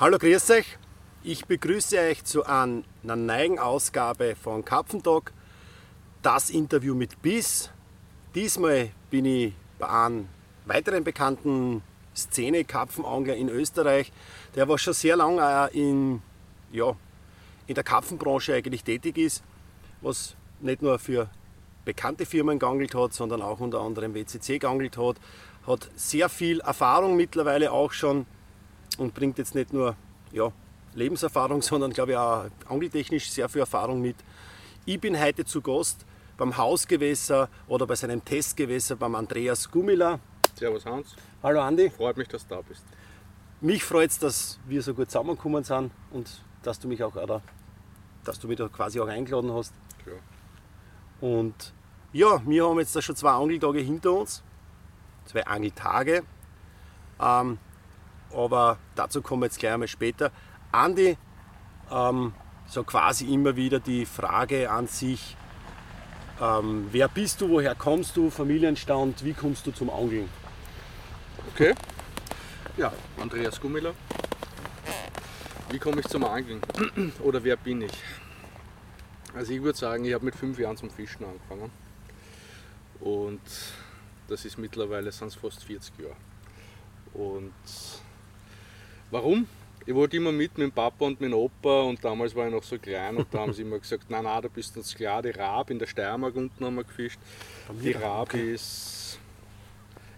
Hallo, grüß euch. Ich begrüße euch zu einer neuen Ausgabe von Kapfentag. Das Interview mit Biss. Diesmal bin ich bei einem weiteren bekannten Szene-Karpfenangler in Österreich, der was schon sehr lange in, ja, in der Karpfenbranche eigentlich tätig ist, was nicht nur für bekannte Firmen geangelt hat, sondern auch unter anderem WCC geangelt hat, hat sehr viel Erfahrung mittlerweile auch schon und bringt jetzt nicht nur ja, Lebenserfahrung, sondern glaube ich auch angeltechnisch sehr viel Erfahrung mit. Ich bin heute zu Gast beim Hausgewässer oder bei seinem Testgewässer beim Andreas Gummila. Servus Hans. Hallo Andi. Freut mich, dass du da bist. Mich freut es, dass wir so gut zusammengekommen sind und dass du mich auch, oder, dass du mich da quasi auch eingeladen hast. Klar. Und ja, wir haben jetzt da schon zwei Angeltage hinter uns, zwei Angeltage. Ähm, aber dazu kommen wir jetzt gleich einmal später. Andi, ähm, so quasi immer wieder die Frage an sich, ähm, wer bist du, woher kommst du, Familienstand, wie kommst du zum Angeln? Okay. Ja, Andreas Gummiller. Wie komme ich zum Angeln? Oder wer bin ich? Also ich würde sagen, ich habe mit fünf Jahren zum Fischen angefangen. Und das ist mittlerweile es fast 40 Jahre. Und warum? Ich wollte immer mit mit dem Papa und mit dem Opa und damals war ich noch so klein und da haben sie immer gesagt, nein, nein, du bist uns klar, die Raab in der Steiermark unten haben wir gefischt. Die Raab okay. ist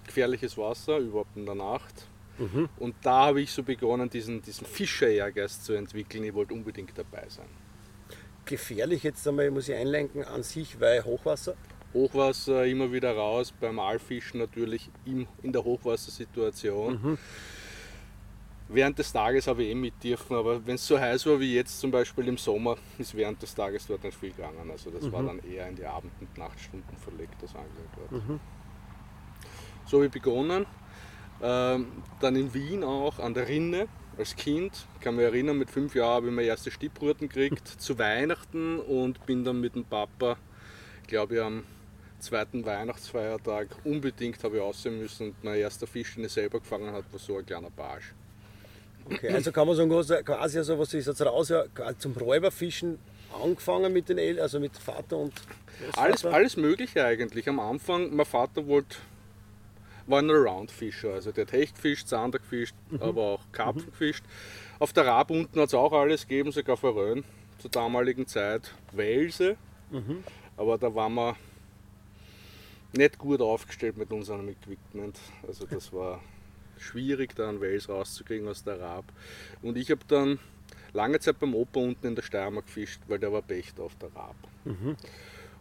gefährliches Wasser, überhaupt in der Nacht. Mhm. Und da habe ich so begonnen, diesen, diesen Fischer-Ehrgeist zu entwickeln. Ich wollte unbedingt dabei sein. Gefährlich jetzt einmal, muss ich einlenken, an sich, weil Hochwasser. Hochwasser immer wieder raus, beim Aalfischen natürlich im, in der Hochwassersituation. Mhm. Während des Tages habe ich eh mit dürfen, aber wenn es so heiß war wie jetzt zum Beispiel im Sommer, ist während des Tages dort nicht viel gegangen. Also das war dann eher in die Abend- und Nachtstunden verlegt, das Angeln dort. So habe ich begonnen. Ähm, dann in Wien auch an der Rinne als Kind. Ich kann mich erinnern, mit fünf Jahren habe ich meine erste Stippruten gekriegt zu Weihnachten und bin dann mit dem Papa, glaube ich, am zweiten Weihnachtsfeiertag unbedingt habe ich aussehen müssen und mein erster Fisch, den ich selber gefangen habe, war so ein kleiner Barsch. Okay, also kann man sagen, quasi so was ist jetzt raus, zum Räuberfischen angefangen mit den El also mit Vater und Großvater? Alles, alles Mögliche eigentlich. Am Anfang, mein Vater wollte, war ein Around-Fischer. Also der hat Hecht gefischt, Zander gefischt, aber auch Karpfen gefischt. Auf der Raab unten hat es auch alles gegeben, sogar Forellen zur damaligen Zeit. Welse, aber da waren wir nicht gut aufgestellt mit unserem Equipment. Also das war schwierig, da einen Wels rauszukriegen aus der Raab. Und ich habe dann lange Zeit beim Opa unten in der Steiermark gefischt, weil der war Pächter auf der Raab.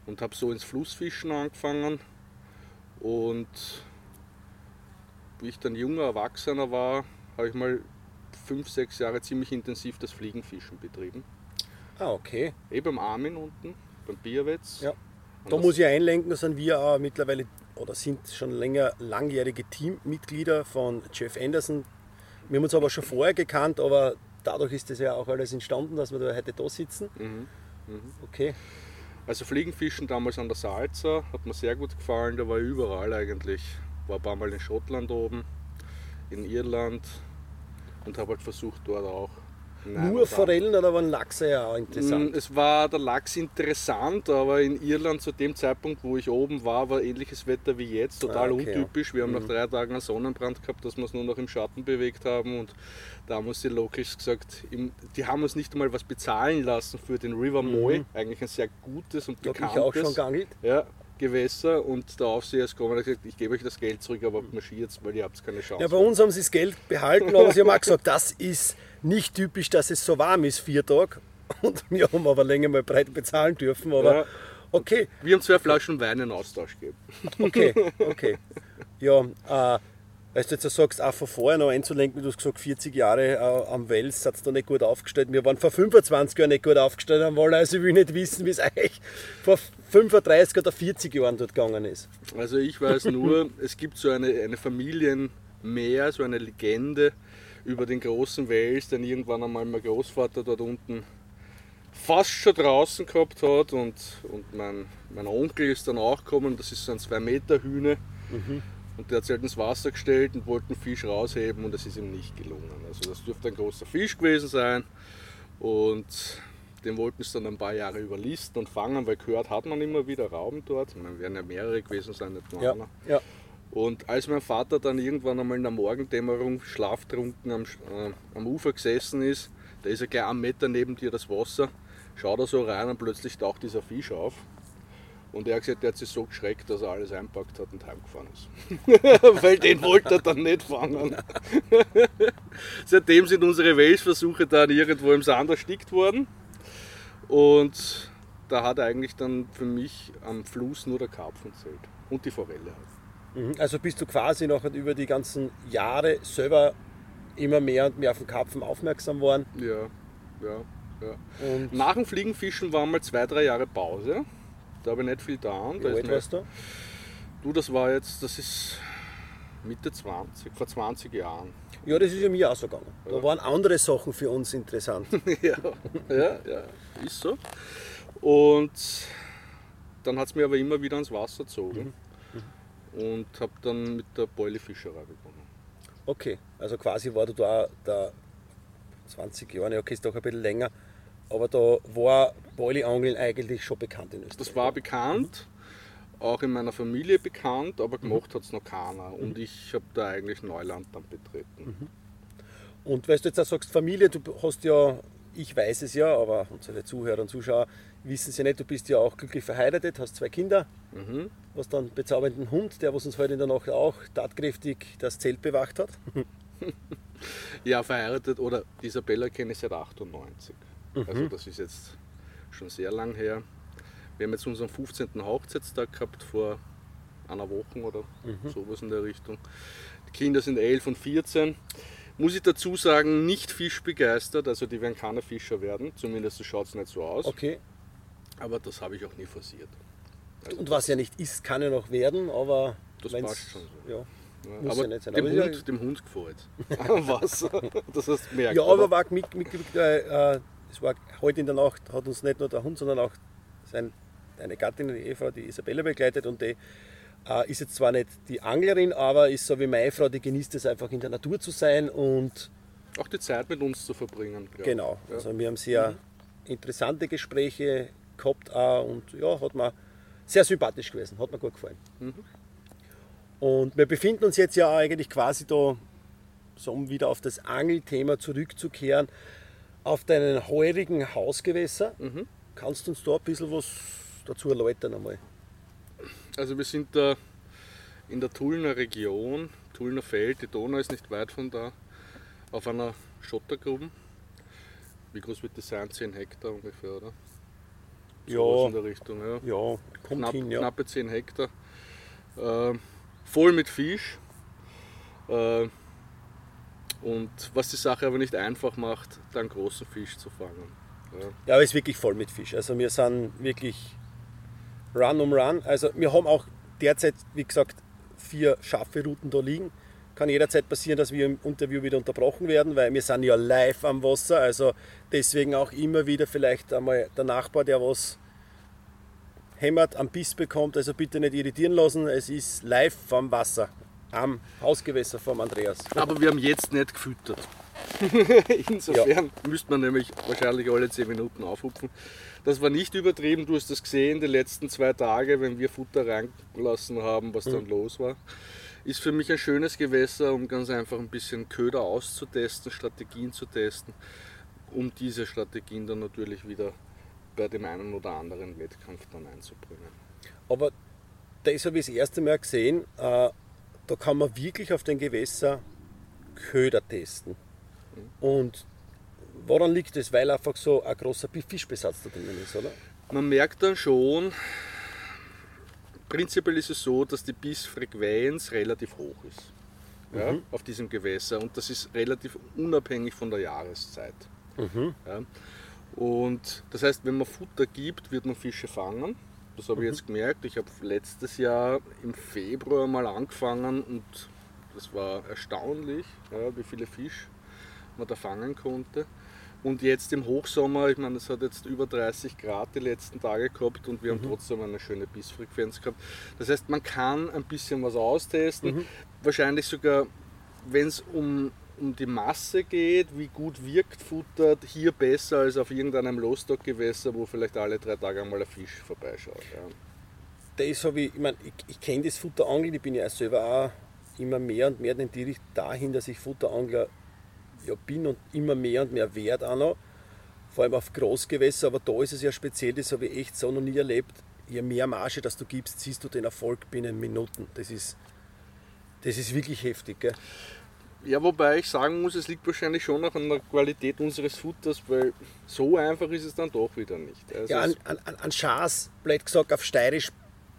Und habe so ins Flussfischen angefangen. Und wie ich dann junger Erwachsener war, habe ich mal fünf, sechs Jahre ziemlich intensiv das Fliegenfischen betrieben. Ah, okay. Eh beim Armin unten, beim Bierwetz. Ja. Und Da muss ich einlenken, da sind wir auch mittlerweile oder sind schon länger langjährige Teammitglieder von Jeff Anderson. Wir haben uns aber schon vorher gekannt, aber dadurch ist das ja auch alles entstanden, dass wir da heute da sitzen. Mhm. Okay. Also Fliegenfischen damals an der Salza, hat mir sehr gut gefallen, da war ich überall eigentlich. War ein paar Mal in Schottland oben, in Irland und habe halt versucht dort auch. In einem Nur Forellen oder waren Lachse ja auch Mm, interessant? Es war der Lachs interessant, aber in Irland zu dem Zeitpunkt, wo ich oben war, war ähnliches Wetter wie jetzt, total Ah, okay, untypisch. Wir haben nach drei Tagen einen Sonnenbrand gehabt, dass wir es nur noch im Schatten bewegt haben und da haben uns die Locals gesagt, die haben uns nicht einmal was bezahlen lassen für den River Moy, eigentlich ein sehr gutes und bekanntes ich auch schon geangelt. ja, Gewässer und der Aufseher ist gekommen und hat gesagt, ich gebe euch das Geld zurück, aber marschiert, weil ihr habt keine Chance. Ja, bei uns haben sie das Geld behalten, aber sie haben auch gesagt, das ist nicht typisch, dass es so warm ist, vier Tage. Und wir haben aber länger mal breit bezahlen dürfen. Aber Ja. okay, Wir haben zwei Flaschen Wein in Austausch gegeben. okay, okay. Ja, äh, Weil du jetzt sagst, auch von vorher noch einzulenken, du hast gesagt, 40 Jahre äh, am Wels hat es da nicht gut aufgestellt. Wir waren vor 25 Jahren nicht gut aufgestellt am Wall, also ich will nicht wissen, wie es euch vor 35 oder 40 Jahren dort gegangen ist. Also ich weiß nur, es gibt so eine, eine Familienmeer, so eine Legende über den großen Wels, den irgendwann einmal mein Großvater dort unten fast schon draußen gehabt hat und, und mein, mein Onkel ist dann auch gekommen, das ist so ein 2 Meter Hühne Und der hat sich halt ins Wasser gestellt und wollte einen Fisch rausheben und das ist ihm nicht gelungen. Also das dürfte ein großer Fisch gewesen sein. Und den wollten sie dann ein paar Jahre überlisten und fangen, weil gehört hat man immer wieder Rauben dort. Man werden ja mehrere gewesen sein, nicht nur Ja, einer. ja. Und als mein Vater dann irgendwann einmal in der Morgendämmerung schlaftrunken am, äh, am Ufer gesessen ist, da ist er gleich einen Meter neben dir das Wasser, schaut er so rein und plötzlich taucht dieser Fisch auf. Und er hat gesagt, der hat sich so geschreckt, dass er alles einpackt hat und heimgefahren ist. Weil den wollte er dann nicht fangen. Seitdem sind unsere Welschversuche dann irgendwo im Sand erstickt worden. Und da hat eigentlich dann für mich am Fluss nur der Karpfen zählt. Und die Forelle halt. Also bist du quasi noch über die ganzen Jahre selber immer mehr und mehr auf den Karpfen aufmerksam worden. Ja, ja, ja. Und Nach dem Fliegenfischen war mal zwei, drei Jahre Pause. Da habe ich nicht viel getan. wie Da alt warst du? Du, das war jetzt, das ist Mitte 20, vor 20 Jahren. Ja, das ist ja mir auch so gegangen. Da Ja. waren andere Sachen für uns interessant. ja, ja, ja, ist so. Und dann hat es mir aber immer wieder ans Wasser gezogen. Und habe dann mit der Beulefischerei begonnen. Okay, also quasi war du da, da 20 Jahre, ja, okay, ist doch ein bisschen länger, aber da war Boilie-Angeln eigentlich schon bekannt in Österreich. Das war bekannt, auch in meiner Familie bekannt, aber gemacht hat es noch keiner. Und ich habe da eigentlich Neuland dann betreten. Und weil du jetzt auch sagst, Familie, du hast ja, ich weiß es ja, aber unsere Zuhörer und Zuschauer wissen ja nicht, du bist ja auch glücklich verheiratet, hast zwei Kinder, Mhm. hast dann einen bezaubernden Hund, der was uns heute in der Nacht auch tatkräftig das Zelt bewacht hat. Ja, verheiratet oder Isabella kenne ich seit 98. Also das ist jetzt schon sehr lang her. Wir haben jetzt unseren 15. Hochzeitstag gehabt vor einer Woche oder sowas in der Richtung. Die Kinder sind 11 und 14. Muss ich dazu sagen, nicht fischbegeistert, also die werden keine Fischer werden, zumindest schaut es nicht so aus. Okay. Aber das habe ich auch nie forciert. Also Und was ja nicht ist, kann ja noch werden, aber Das passt schon so. Ja, Ja, aber ja. Dem, Aber ja- Hund, dem Hund gefällt Am Wasser. Das hast du gemerkt. ja aber war mit, mit, mit, äh, es war heute in der Nacht, hat uns nicht nur der Hund, sondern auch sein, eine Gattin, die Eva, die Isabella begleitet und die äh, ist jetzt zwar nicht die Anglerin, aber ist so wie meine Frau, die genießt es einfach in der Natur zu sein und Auch die Zeit mit uns zu verbringen. genau, Ja. also wir haben sehr interessante Gespräche gehabt auch und ja, hat mir sehr sympathisch gewesen, hat mir gut gefallen. Mhm. Und wir befinden uns jetzt ja eigentlich quasi da, so um wieder auf das Angelthema zurückzukehren, auf deinen heurigen Hausgewässer. Mhm. Kannst du uns da ein bisschen was dazu erläutern einmal? Also wir sind da in der Tullner Region, Tullner Feld, die Donau ist nicht weit von da, auf einer Schottergrube. Wie groß wird das sein? 10 Hektar ungefähr, oder? Sowas in der Richtung, ja. ja, kommt Knapp, hin, ja. Knappe 10 Hektar. Äh, voll mit Fisch. Äh, und was die Sache aber nicht einfach macht, da einen großen Fisch zu fangen. Ja. Ja, aber es ist wirklich voll mit Fisch. Also wir sind wirklich Run um Run. Also wir haben auch derzeit, wie gesagt, vier scharfe Routen da liegen. Kann jederzeit passieren, dass wir im Interview wieder unterbrochen werden, weil wir sind ja live am Wasser. Also deswegen auch immer wieder vielleicht einmal der Nachbar, der was hämmert, am Biss bekommt. Also bitte nicht irritieren lassen. Es ist live vom Wasser, am Hausgewässer vom Andreas. Aber wir haben jetzt nicht gefüttert. Insofern müsste man nämlich wahrscheinlich alle 10 Minuten aufhupfen. Das war nicht übertrieben, du hast das gesehen, die letzten zwei Tage, wenn wir Futter reingelassen haben, was dann los war. Ist für mich ein schönes Gewässer, um ganz einfach ein bisschen Köder auszutesten, Strategien zu testen, um diese Strategien dann natürlich wieder bei dem einen oder anderen Wettkampf dann einzubringen. Aber das habe ich das erste Mal gesehen. Äh, da kann man wirklich auf den Gewässer Köder testen. Und woran liegt das? Weil einfach so ein großer Fischbesatz da drinnen ist, oder? Man merkt dann schon, prinzipiell ist es so, dass die Bissfrequenz relativ hoch ist ja, auf diesem Gewässer und das ist relativ unabhängig von der Jahreszeit. Ja. Und das heißt, wenn man Futter gibt, wird man Fische fangen. Das habe ich jetzt gemerkt. Ich habe letztes Jahr im Februar mal angefangen und das war erstaunlich, ja, wie viele Fisch man da fangen konnte. Und jetzt im Hochsommer, ich meine, es hat jetzt über 30 Grad die letzten Tage gehabt und wir haben trotzdem eine schöne Bissfrequenz gehabt. Das heißt, man kann ein bisschen was austesten. Wahrscheinlich sogar, wenn es um, um die Masse geht, wie gut wirkt Futter, hier besser als auf irgendeinem Lostock-Gewässer, wo vielleicht alle drei Tage einmal ein Fisch vorbeischaut. Ja. das habe ich, ich meine, ich, ich kenne das Futterangeln, ich bin ja selber auch immer mehr und mehr in die Richtung dahin, dass ich Futterangler ja, bin und immer mehr und mehr wert auch noch. Vor allem auf Großgewässer, aber da ist es ja speziell, das habe ich echt so noch nie erlebt. Je mehr Marge das du gibst, siehst du den Erfolg binnen Minuten. Das ist, das ist wirklich heftig. Gell? Ja, wobei ich sagen muss, es liegt wahrscheinlich schon auch an der Qualität unseres Futters, weil so einfach ist es dann doch wieder nicht. Also Ja, an, an- an Schaas, blöd gesagt, auf Steirisch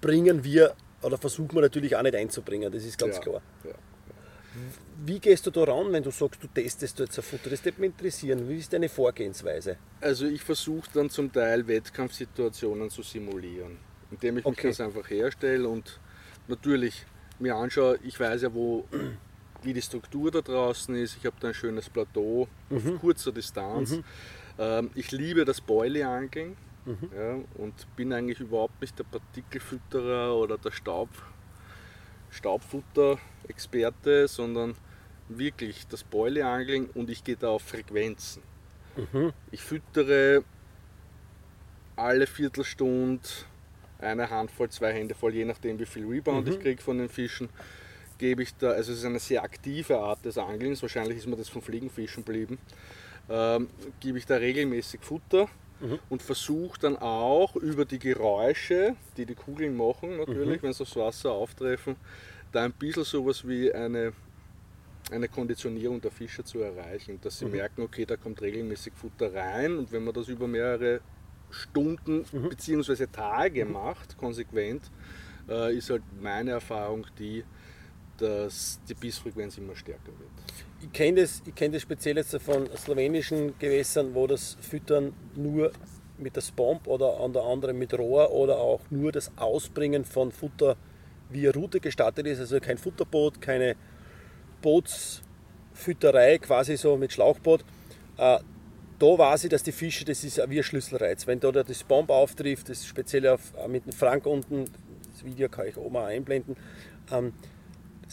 bringen wir, oder versuchen wir natürlich auch nicht einzubringen, das ist ganz ja, klar. Ja. Wie gehst du da ran, wenn du sagst, du testest jetzt ein Futter? Das würde mich interessieren. Wie ist deine Vorgehensweise? Also ich versuche dann zum Teil Wettkampfsituationen zu simulieren, indem ich mich Okay. ganz einfach herstelle und natürlich mir anschaue, ich weiß ja, wo, wie die Struktur da draußen ist, ich habe da ein schönes Plateau Mhm. auf kurzer Distanz. Ähm, ich liebe das Boilie-Angeln Mhm. ja, und bin eigentlich überhaupt nicht der Partikelfütterer oder der Staub, Staubfutter-Experte, sondern wirklich das Boilie-Angeln und ich gehe da auf Frequenzen. Ich füttere alle Viertelstunde eine Handvoll, zwei Hände voll, je nachdem wie viel Rebound ich kriege von den Fischen, gebe ich da, also es ist eine sehr aktive Art des Angelns, wahrscheinlich ist mir das vom Fliegenfischen geblieben, ähm, gebe ich da regelmäßig Futter und versuche dann auch über die Geräusche, die die Kugeln machen natürlich, wenn sie aufs Wasser auftreffen, da ein bisschen sowas wie eine eine Konditionierung der Fische zu erreichen, dass sie merken, okay, da kommt regelmäßig Futter rein. Und wenn man das über mehrere Stunden bzw. Tage macht, konsequent, äh, ist halt meine Erfahrung die, dass die Bissfrequenz immer stärker wird. Ich kenne das, kenn das speziell jetzt von slowenischen Gewässern, wo das Füttern nur mit der Spomp oder unter anderem mit Rohr oder auch nur das Ausbringen von Futter via Route gestattet ist. Also kein Futterboot, keine Bootsfütterei, quasi so mit Schlauchboot. Äh, da weiß ich, dass die Fische, das ist wie ein Schlüsselreiz. Wenn da der das Bomb auftrifft, das speziell auf, äh, mit dem Frank unten, das Video kann ich oben auch einblenden, ähm,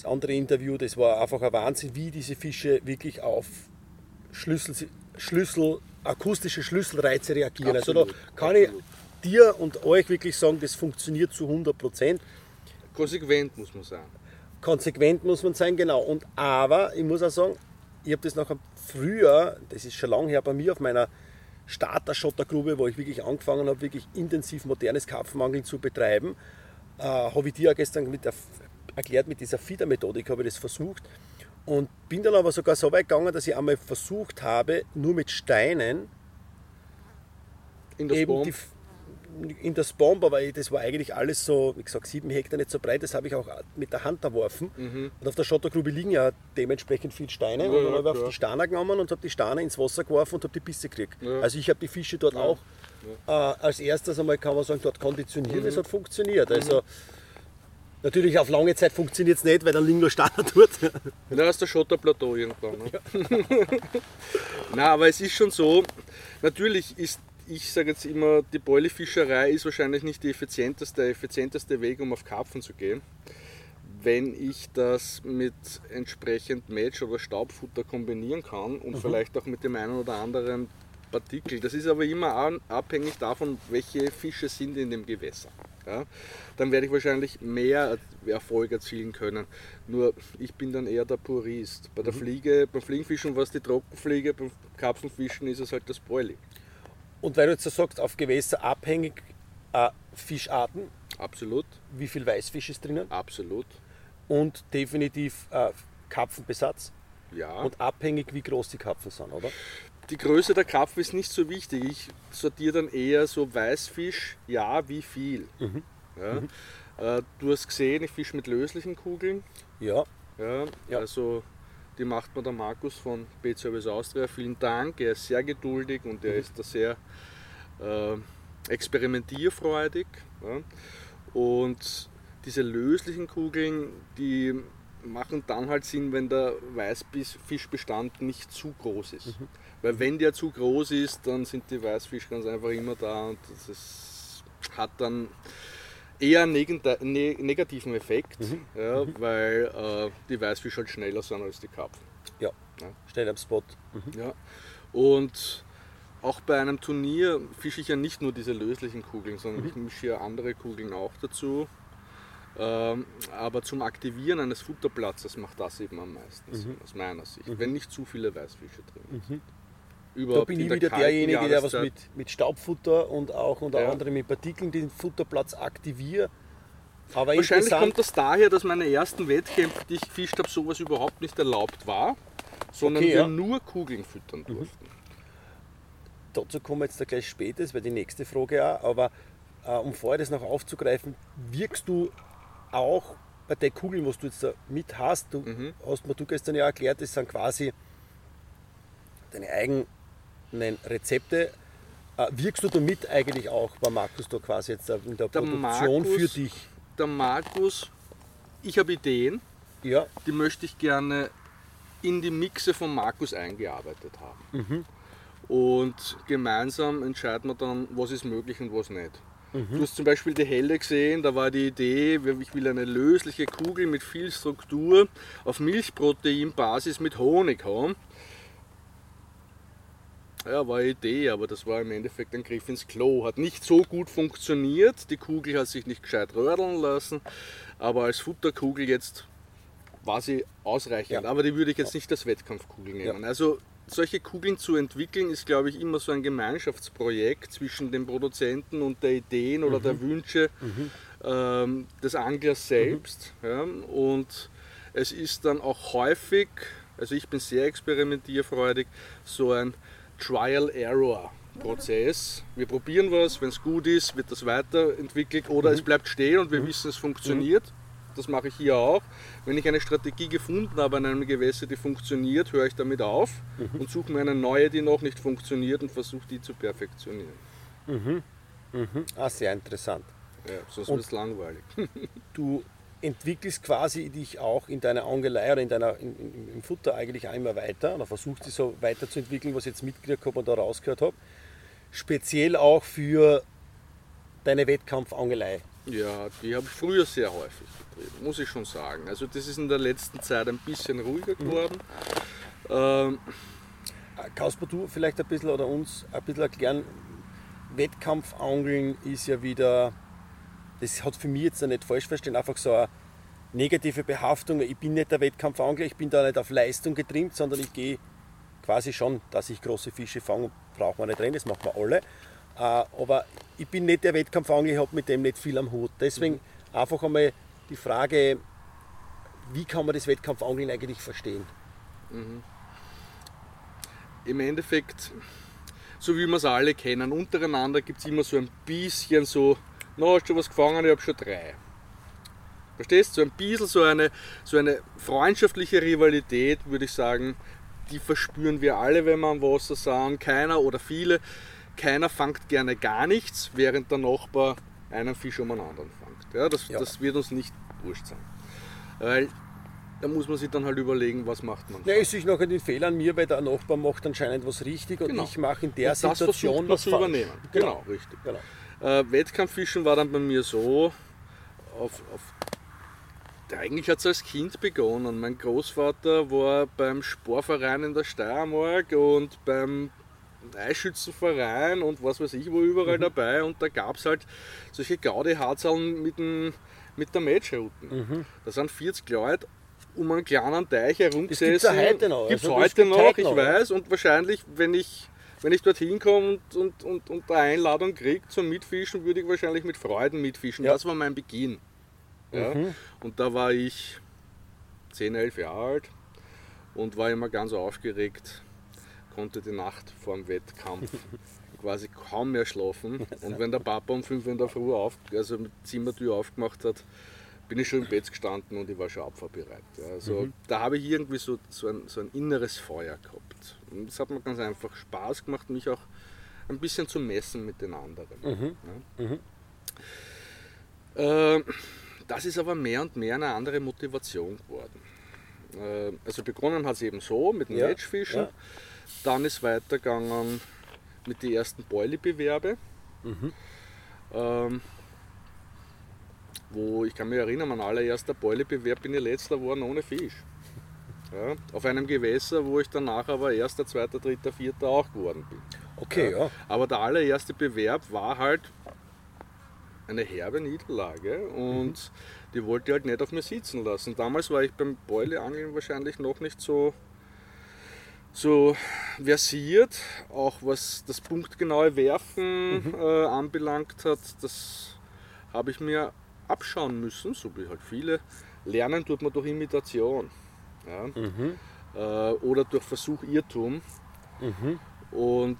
das andere Interview, das war einfach ein Wahnsinn, wie diese Fische wirklich auf Schlüssel, Schlüssel, akustische Schlüsselreize reagieren. also da Absolut, kann absolut. ich dir und euch wirklich sagen, das funktioniert zu 100 Prozent. Konsequent muss man sagen. Konsequent muss man sein, genau. Und aber ich muss auch sagen, ich habe das nachher früher, das ist schon lange her bei mir auf meiner Starter-Schottergrube, wo ich wirklich angefangen habe, wirklich intensiv modernes Karpfenangeln zu betreiben, äh, habe ich dir auch gestern mit der, erklärt, mit dieser Fiedermethodik habe ich das versucht und bin dann aber sogar so weit gegangen, dass ich einmal versucht habe, nur mit Steinen In der eben Bomb, die, in das Bomb, aber das war eigentlich alles so, wie gesagt, sieben Hektar nicht so breit, das habe ich auch mit der Hand erworfen. Und auf der Schottergrube liegen ja dementsprechend viele Steine. und dann ja, habe ich auf die Steine genommen und habe die Steine ins Wasser geworfen und habe die Bisse gekriegt. Ja. Also ich habe die Fische dort auch äh, als erstes einmal, kann man sagen, dort konditioniert, es hat funktioniert. Also natürlich auf lange Zeit funktioniert es nicht, weil dann liegen nur Steine dort. Da ist der Schotterplateau irgendwann. Ne? Na, aber es ist schon so, natürlich ist, ich sage jetzt immer, die Beulefischerei ist wahrscheinlich nicht die effizienteste, der effizienteste Weg, um auf Karpfen zu gehen. Wenn ich das mit entsprechend Match- oder Staubfutter kombinieren kann und vielleicht auch mit dem einen oder anderen Partikel. Das ist aber immer abhängig davon, welche Fische sind in dem Gewässer. Ja? Dann werde ich wahrscheinlich mehr Erfolg erzielen können. Nur ich bin dann eher der Purist. Bei der Fliege, beim Fliegenfischen war es die Trockenfliege, beim Karpfenfischen ist es halt das Broiling. Und weil du jetzt so sagst, auf Gewässer abhängig äh, Fischarten, Absolut, wie viel Weißfisch ist drinnen absolut. und definitiv äh, Karpfenbesatz. Ja. Und abhängig, wie groß die Karpfen sind, oder? Die Größe der Karpfen ist nicht so wichtig. Ich sortiere dann eher so Weißfisch, ja, wie viel. Ja. Äh, du hast gesehen, ich fische mit löslichen Kugeln. Ja. Ja, Ja. Also die macht mir der Markus von B-Service Austria. Vielen Dank. Er ist sehr geduldig und er ist da sehr äh, experimentierfreudig. Ja. Und diese löslichen Kugeln, die machen dann halt Sinn, wenn der Weißfischbestand nicht zu groß ist. Mhm. Weil wenn der zu groß ist, dann sind die Weißfische ganz einfach immer da und das ist, hat dann eher einen negativen Effekt, mhm. Ja, mhm. weil äh, die Weißfische halt schneller sind als die Karpfen. Ja, ja. schnell am Spot. Mhm. Ja. Und auch bei einem Turnier fische ich ja nicht nur diese löslichen Kugeln, sondern mhm. ich mische ja andere Kugeln auch dazu. Ähm, aber zum Aktivieren eines Futterplatzes macht das eben am meisten Sinn, mhm. aus meiner Sicht. Mhm. Wenn nicht zu viele Weißfische drin sind. Da bin ich wieder derjenige, der was mit, mit Staubfutter und auch unter ja. anderem mit Partikeln den Futterplatz aktiviert. Aber Wahrscheinlich kommt das daher, dass meine ersten Wettkämpfe, die ich gefischt habe, sowas überhaupt nicht erlaubt war, sondern okay, wir ja. nur Kugeln füttern mhm. durften. Mhm. Dazu kommen wir jetzt gleich später, das wäre die nächste Frage auch, aber äh, um vorher das noch aufzugreifen, wirkst du auch bei der Kugeln, was du jetzt da mit hast, du mhm. hast mir du gestern ja erklärt, das sind quasi deine eigenen Rezepte. Äh, wirkst du damit eigentlich auch bei Markus da quasi jetzt in der, der Produktion Markus, für dich? Der Markus, ich habe Ideen, ja. die möchte ich gerne in die Mixe von Markus eingearbeitet haben. Mhm. Und gemeinsam entscheiden wir dann, was ist möglich und was nicht. Mhm. Du hast zum Beispiel die Helle gesehen, da war die Idee, ich will eine lösliche Kugel mit viel Struktur auf Milchproteinbasis mit Honig haben. Ja, war eine Idee, aber das war im Endeffekt ein Griff ins Klo. Hat nicht so gut funktioniert, die Kugel hat sich nicht gescheit rödeln lassen, aber als Futterkugel jetzt war sie ausreichend. Ja. Aber die würde ich jetzt nicht als Wettkampfkugel nehmen. Ja. Also solche Kugeln zu entwickeln, ist, glaube ich, immer so ein Gemeinschaftsprojekt zwischen dem Produzenten und der Ideen oder mhm. der Wünsche mhm. ähm, des Anglers selbst. Mhm. Ja, und es ist dann auch häufig, also ich bin sehr experimentierfreudig, so ein Trial-Error-Prozess. Wir probieren was, wenn es gut ist, wird das weiterentwickelt oder es mhm. bleibt stehen und wir mhm. wissen, es funktioniert das mache ich hier auch. Wenn ich eine Strategie gefunden habe an einem Gewässer, die funktioniert, höre ich damit auf mhm. und suche mir eine neue, die noch nicht funktioniert und versuche die zu perfektionieren. Mhm. Mhm. Ah, sehr interessant. Ja, sonst wird es langweilig. du entwickelst quasi dich auch in deiner Angelei oder in deiner, in, in, im Futter eigentlich auch immer weiter oder versuchst dich so weiterzuentwickeln, was ich jetzt mitgekriegt habe und da rausgehört habe. Speziell auch für deine Wettkampfangelei. Ja, die habe ich früher sehr häufig betrieben, muss ich schon sagen. Also das ist in der letzten Zeit ein bisschen ruhiger mhm. geworden. Mhm. Ähm, Kasper, du vielleicht ein bisschen oder uns ein bisschen erklären, Wettkampfangeln ist ja wieder, das hat für mich jetzt nicht falsch verstehen, einfach so eine negative Behaftung. Ich bin nicht der Wettkampfangler, ich bin da nicht auf Leistung getrimmt, sondern ich gehe quasi schon, dass ich große Fische fange, braucht man nicht drin, das machen wir alle. Äh, aber ich bin nicht der Wettkampfangler, ich habe mit dem nicht viel am Hut. Deswegen mhm. einfach einmal die Frage, wie kann man das Wettkampfangeln eigentlich verstehen? Mhm. Im Endeffekt, so wie wir es alle kennen, untereinander gibt es immer so ein bisschen so, na, hast du was gefangen, ich habe schon drei. Verstehst du? So ein bisschen so eine, so eine freundschaftliche Rivalität, würde ich sagen, die verspüren wir alle, wenn wir am Wasser sind. Keiner oder viele keiner fängt gerne gar nichts, während der Nachbar einen Fisch um einen anderen fängt. Ja, das, ja. das wird uns nicht wurscht sein. Weil da muss man sich dann halt überlegen, was macht man. Ja, ich sehe noch den Fehler an mir, weil der Nachbar macht anscheinend was richtig und genau. ich mache in der und das Situation was falsch. übernehmen. Genau, genau richtig. Genau. Äh, Wettkampffischen war dann bei mir so, auf, auf eigentlich hat es als Kind begonnen. Mein Großvater war beim Sportverein in der Steiermark und beim Eisschützenverein und was weiß ich wo überall mhm. dabei und da gab es halt solche Gaudi-Harzeln mit, mit der Matchrouten. Mhm. Da sind 40 Leute um einen kleinen Teich herumgesessen. Gibt es heute noch. Gibt es also, heute noch, ich noch, weiß. Und wahrscheinlich, wenn ich, wenn ich dorthin komme und, und, und, und eine Einladung kriege zum Mitfischen, würde ich wahrscheinlich mit Freuden mitfischen. Ja. Das war mein Beginn. Ja? Mhm. Und da war ich 10, 11 Jahre alt und war immer ganz aufgeregt konnte die Nacht vor dem Wettkampf quasi kaum mehr schlafen. Und wenn der Papa um 5 Uhr in der Früh auf, also mit Zimmertür aufgemacht hat, bin ich schon im Bett gestanden und ich war schon abfahrbereit. Also mhm. da habe ich irgendwie so, so, ein, so ein inneres Feuer gehabt. Es hat mir ganz einfach Spaß gemacht, mich auch ein bisschen zu messen mit den anderen. Mhm. Ja. Mhm. Äh, das ist aber mehr und mehr eine andere Motivation geworden. Äh, also begonnen hat es eben so mit dem Ja, Matchfischen. ja. Dann ist weitergegangen mit den ersten Boilie-Bewerbe. Mhm. Ähm, wo ich kann mich erinnern, mein allererster Boilie-Bewerb bin ich letzter geworden ohne Fisch. Ja, auf einem Gewässer, wo ich danach aber erster, zweiter, dritter, vierter auch geworden bin. Okay, ja. Aber der allererste Bewerb war halt eine herbe Niederlage und die wollte ich halt nicht auf mir sitzen lassen. Damals war ich beim Beuleangeln wahrscheinlich noch nicht so, so versiert, auch was das punktgenaue Werfen äh, anbelangt hat. Das habe ich mir abschauen müssen, so wie halt viele. Lernen tut man durch Imitation. Ja? Äh, oder durch Versuch, Irrtum. Und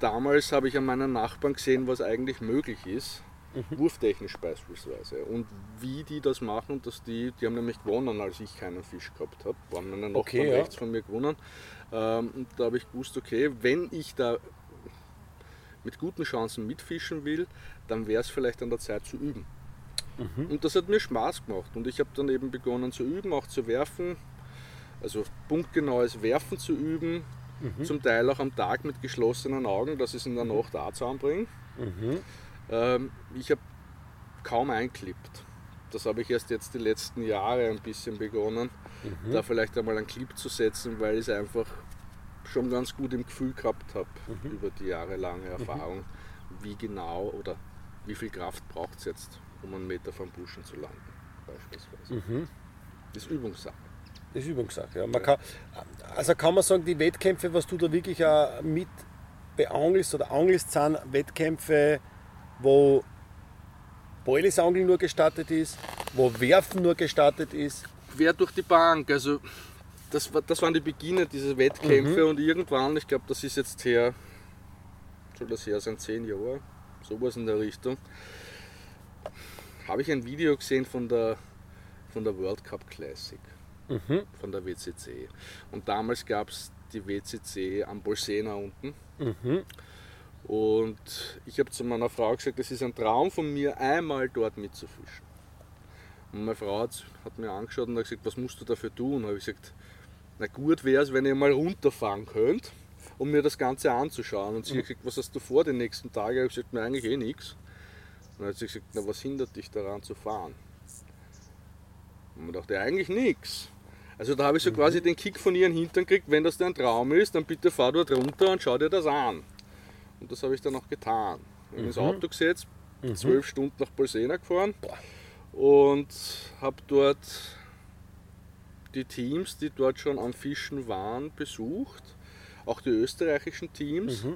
damals habe ich an meinen Nachbarn gesehen, was eigentlich möglich ist, wurftechnisch beispielsweise. Und wie die das machen, und dass die, die haben nämlich gewonnen, als ich keinen Fisch gehabt habe, waren meine Nachbarn Okay, ja. rechts von mir gewonnen. Ähm, und da habe ich gewusst, okay, wenn ich da mit guten Chancen mitfischen will, dann wäre es vielleicht an der Zeit zu üben. Und das hat mir Spaß gemacht. Und ich habe dann eben begonnen zu üben, auch zu werfen, also punktgenaues Werfen zu üben, zum Teil auch am Tag mit geschlossenen Augen, dass ich es in der Nacht auch zusammenbringe. Ähm, ich habe kaum einklippt. Das habe ich erst jetzt die letzten Jahre ein bisschen begonnen, da vielleicht einmal einen Clip zu setzen, weil ich es einfach schon ganz gut im Gefühl gehabt habe über die jahrelange Erfahrung, wie genau oder wie viel Kraft braucht es jetzt, um einen Meter vom Buschen zu landen, beispielsweise. Das ist Übungssache. Das ist Übungssache. Ja. Man kann, also kann man sagen, die Wettkämpfe, was du da wirklich auch mit beangelst oder angelst, sind Wettkämpfe, wo Boilisangeln nur gestattet ist, wo Werfen nur gestattet ist. quer durch die Bank. Also das, das waren die Beginne dieser Wettkämpfe und irgendwann, ich glaube, das ist jetzt her, soll das her sein, zehn Jahre, sowas in der Richtung, habe ich ein Video gesehen von der, von der World Cup Classic, von der WCC. Und damals gab es die WCC am Bolsena unten. Und ich habe zu meiner Frau gesagt, es ist ein Traum von mir, einmal dort mitzufischen. Und meine Frau hat, hat mir angeschaut und hat gesagt, was musst du dafür tun? habe ich gesagt, na gut wäre es, wenn ihr mal runterfahren könnt, um mir das Ganze anzuschauen. Und sie hat gesagt, was hast du vor die nächsten Tage? Ich habe gesagt, mir eigentlich eh nichts. Und dann hat sie gesagt, na was hindert dich daran zu fahren? Und man dachte, eigentlich nichts. Also da habe ich so quasi den Kick von ihren Hintern gekriegt, wenn das dein Traum ist, dann bitte fahr dort runter und schau dir das an. Und das habe ich dann auch getan. Ich habe ins Auto gesetzt, zwölf Stunden nach Bolsena gefahren und habe dort die Teams, die dort schon am Fischen waren, besucht, auch die österreichischen Teams.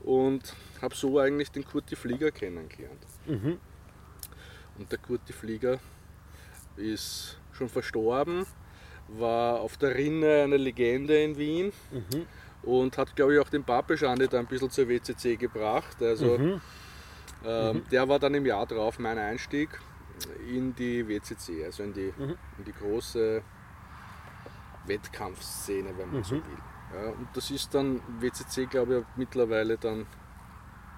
Und habe so eigentlich den Kurti Flieger kennengelernt. Und der Kurti Flieger ist schon verstorben, war auf der Rinne eine Legende in Wien und hat, glaube ich, auch den Papeschande da ein bisschen zur WCC gebracht. Also ähm, der war dann im Jahr drauf mein Einstieg in die WCC, also in die, in die große Wettkampfszene, wenn man so will. Ja, und das ist dann WCC, glaube ich, mittlerweile dann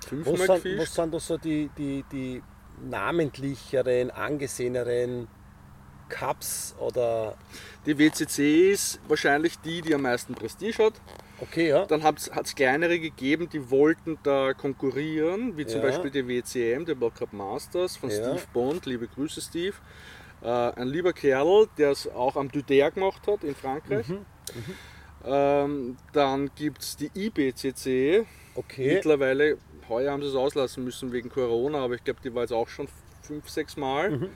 Was fünfmal sind, was sind da so die, die, die namentlicheren, angeseheneren Cups oder. Die WCC ist wahrscheinlich die, die am meisten Prestige hat. Okay, ja. Dann hat es kleinere gegeben, die wollten da konkurrieren, wie zum Ja. Beispiel die WCM, der World Cup Masters von Ja. Steve Bond. Liebe Grüße, Steve. Äh, ein lieber Kerl, der es auch am Duder gemacht hat in Frankreich. Mhm. Ähm, dann gibt es die IBCC. Okay. Mittlerweile, heuer haben sie es auslassen müssen wegen Corona, aber ich glaube, die war jetzt auch schon fünf, sechs Mal. Mhm.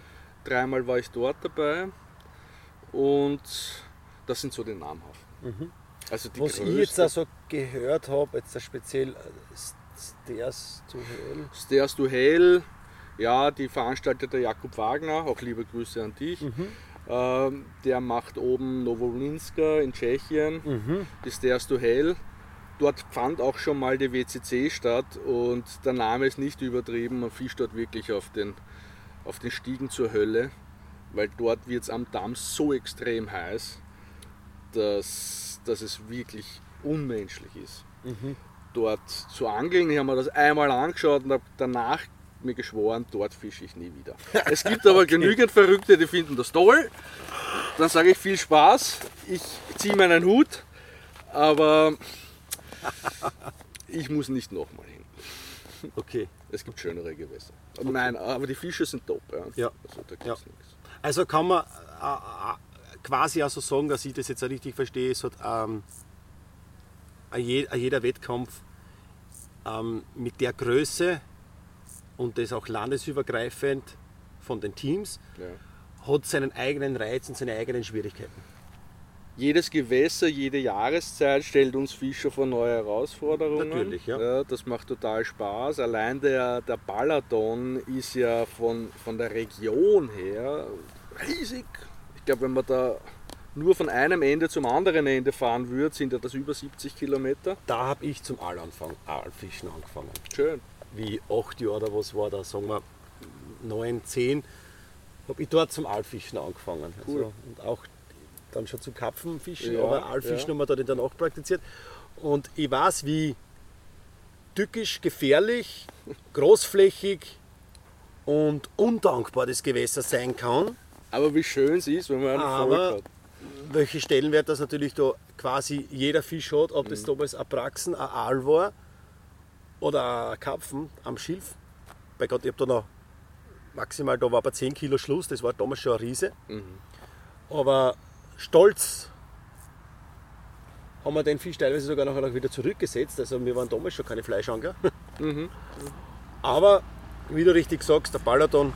Dreimal war ich dort dabei. Und das sind so die namhaften. Also die Was ich größte- jetzt also gehört habe, jetzt speziell äh, Stairs to Hell. Stairs to Hell, ja, die veranstaltet der Jakub Wagner, auch liebe Grüße an dich. Ähm, der macht oben Novolinska in Tschechien, die Stairs to Hell. Dort fand auch schon mal die WCC statt und der Name ist nicht übertrieben, man fischt dort wirklich auf den, auf den Stiegen zur Hölle, weil dort wird es am Damm so extrem heiß, dass, dass es wirklich unmenschlich ist dort zu angeln. Ich habe mir das einmal angeschaut und habe danach mir geschworen, dort fische ich nie wieder. Es gibt aber genügend Verrückte, die finden das toll. dann sage ich viel Spaß. Ich ziehe meinen Hut, aber ich muss nicht nochmal hin. Okay. Es gibt schönere Gewässer. Aber Nein, aber die Fische sind top. Ja. Ja. Also da gibt's Ja. nichts. Also kann man äh, äh, quasi auch so sagen, dass ich das jetzt auch richtig verstehe, es hat ähm, jeder Wettkampf ähm, mit der Größe und das auch landesübergreifend von den Teams Ja. hat seinen eigenen Reiz und seine eigenen Schwierigkeiten. Jedes Gewässer, jede Jahreszeit stellt uns Fischer vor neue Herausforderungen. Natürlich, ja. das macht total Spaß. Allein der, der Balaton ist ja von, von der Region her riesig. Ich glaube, wenn man da nur von einem Ende zum anderen Ende fahren würde, sind ja das über 70 Kilometer. Da habe ich zum Aalanfang, Aalfischen angefangen. Schön. Wie acht Jahre oder was war da, sagen wir neun, zehn, habe ich dort zum Aalfischen angefangen. Cool. Also, und auch dann schon zum Karpfenfischen, Ja, aber Aalfischen ja. haben wir dann in der Nacht praktiziert. Und ich weiß, wie tückisch, gefährlich, großflächig und undankbar das Gewässer sein kann. Aber wie schön es ist, wenn man einen Aber Erfolg hat. welche Stellenwert das natürlich da quasi jeder Fisch hat, ob das damals ein Praxen, ein Aal war oder ein Karpfen am Schilf. Bei Gott, ich habe da noch maximal, da war bei 10 Kilo Schluss, das war damals schon ein Riese. Aber stolz haben wir den Fisch teilweise sogar nachher noch wieder zurückgesetzt. Also wir waren damals schon keine Fleischangler. Aber wie du richtig sagst, der Balaton